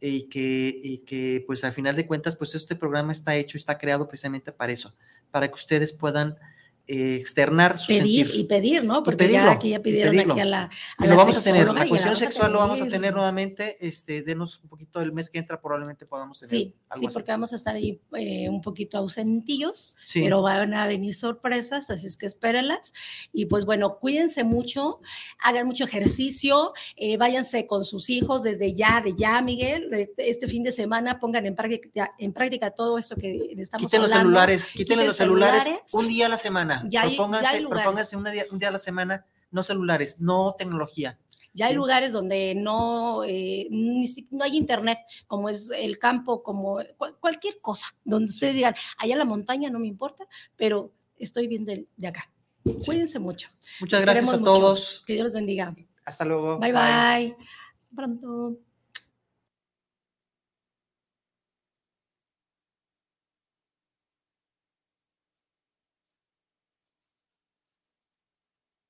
[SPEAKER 3] y que, y que pues al final de cuentas pues este programa está hecho, está creado precisamente para eso, para que ustedes puedan eh, externar
[SPEAKER 4] su pedir y pedir, ¿no? Porque ya aquí ya pidieron aquí a la a
[SPEAKER 3] lo vamos a tener, la cuestión sexual lo vamos a tener nuevamente, este, denos un poquito el mes que entra probablemente podamos tener
[SPEAKER 4] Sí, sí, porque vamos a estar ahí eh, un poquito ausentillos, pero van a venir sorpresas, así es que espérenlas. Y pues bueno, cuídense mucho, hagan mucho ejercicio, eh, váyanse con sus hijos desde ya, de ya, Miguel, este fin de semana pongan en práctica, en práctica todo eso que estamos
[SPEAKER 3] quiten
[SPEAKER 4] hablando.
[SPEAKER 3] Los celulares, quiten, los celulares. un día a la semana. Ya propónganse, un, día, a la semana, no celulares, no tecnología.
[SPEAKER 4] Ya hay lugares donde no, eh, no hay internet, como es el campo, como cualquier cosa, donde ustedes digan, allá en la montaña no me importa, pero estoy bien de, acá. Cuídense mucho.
[SPEAKER 3] Muchas gracias a todos.
[SPEAKER 4] Que Dios los bendiga.
[SPEAKER 3] Hasta luego.
[SPEAKER 4] Bye bye. bye. Hasta pronto.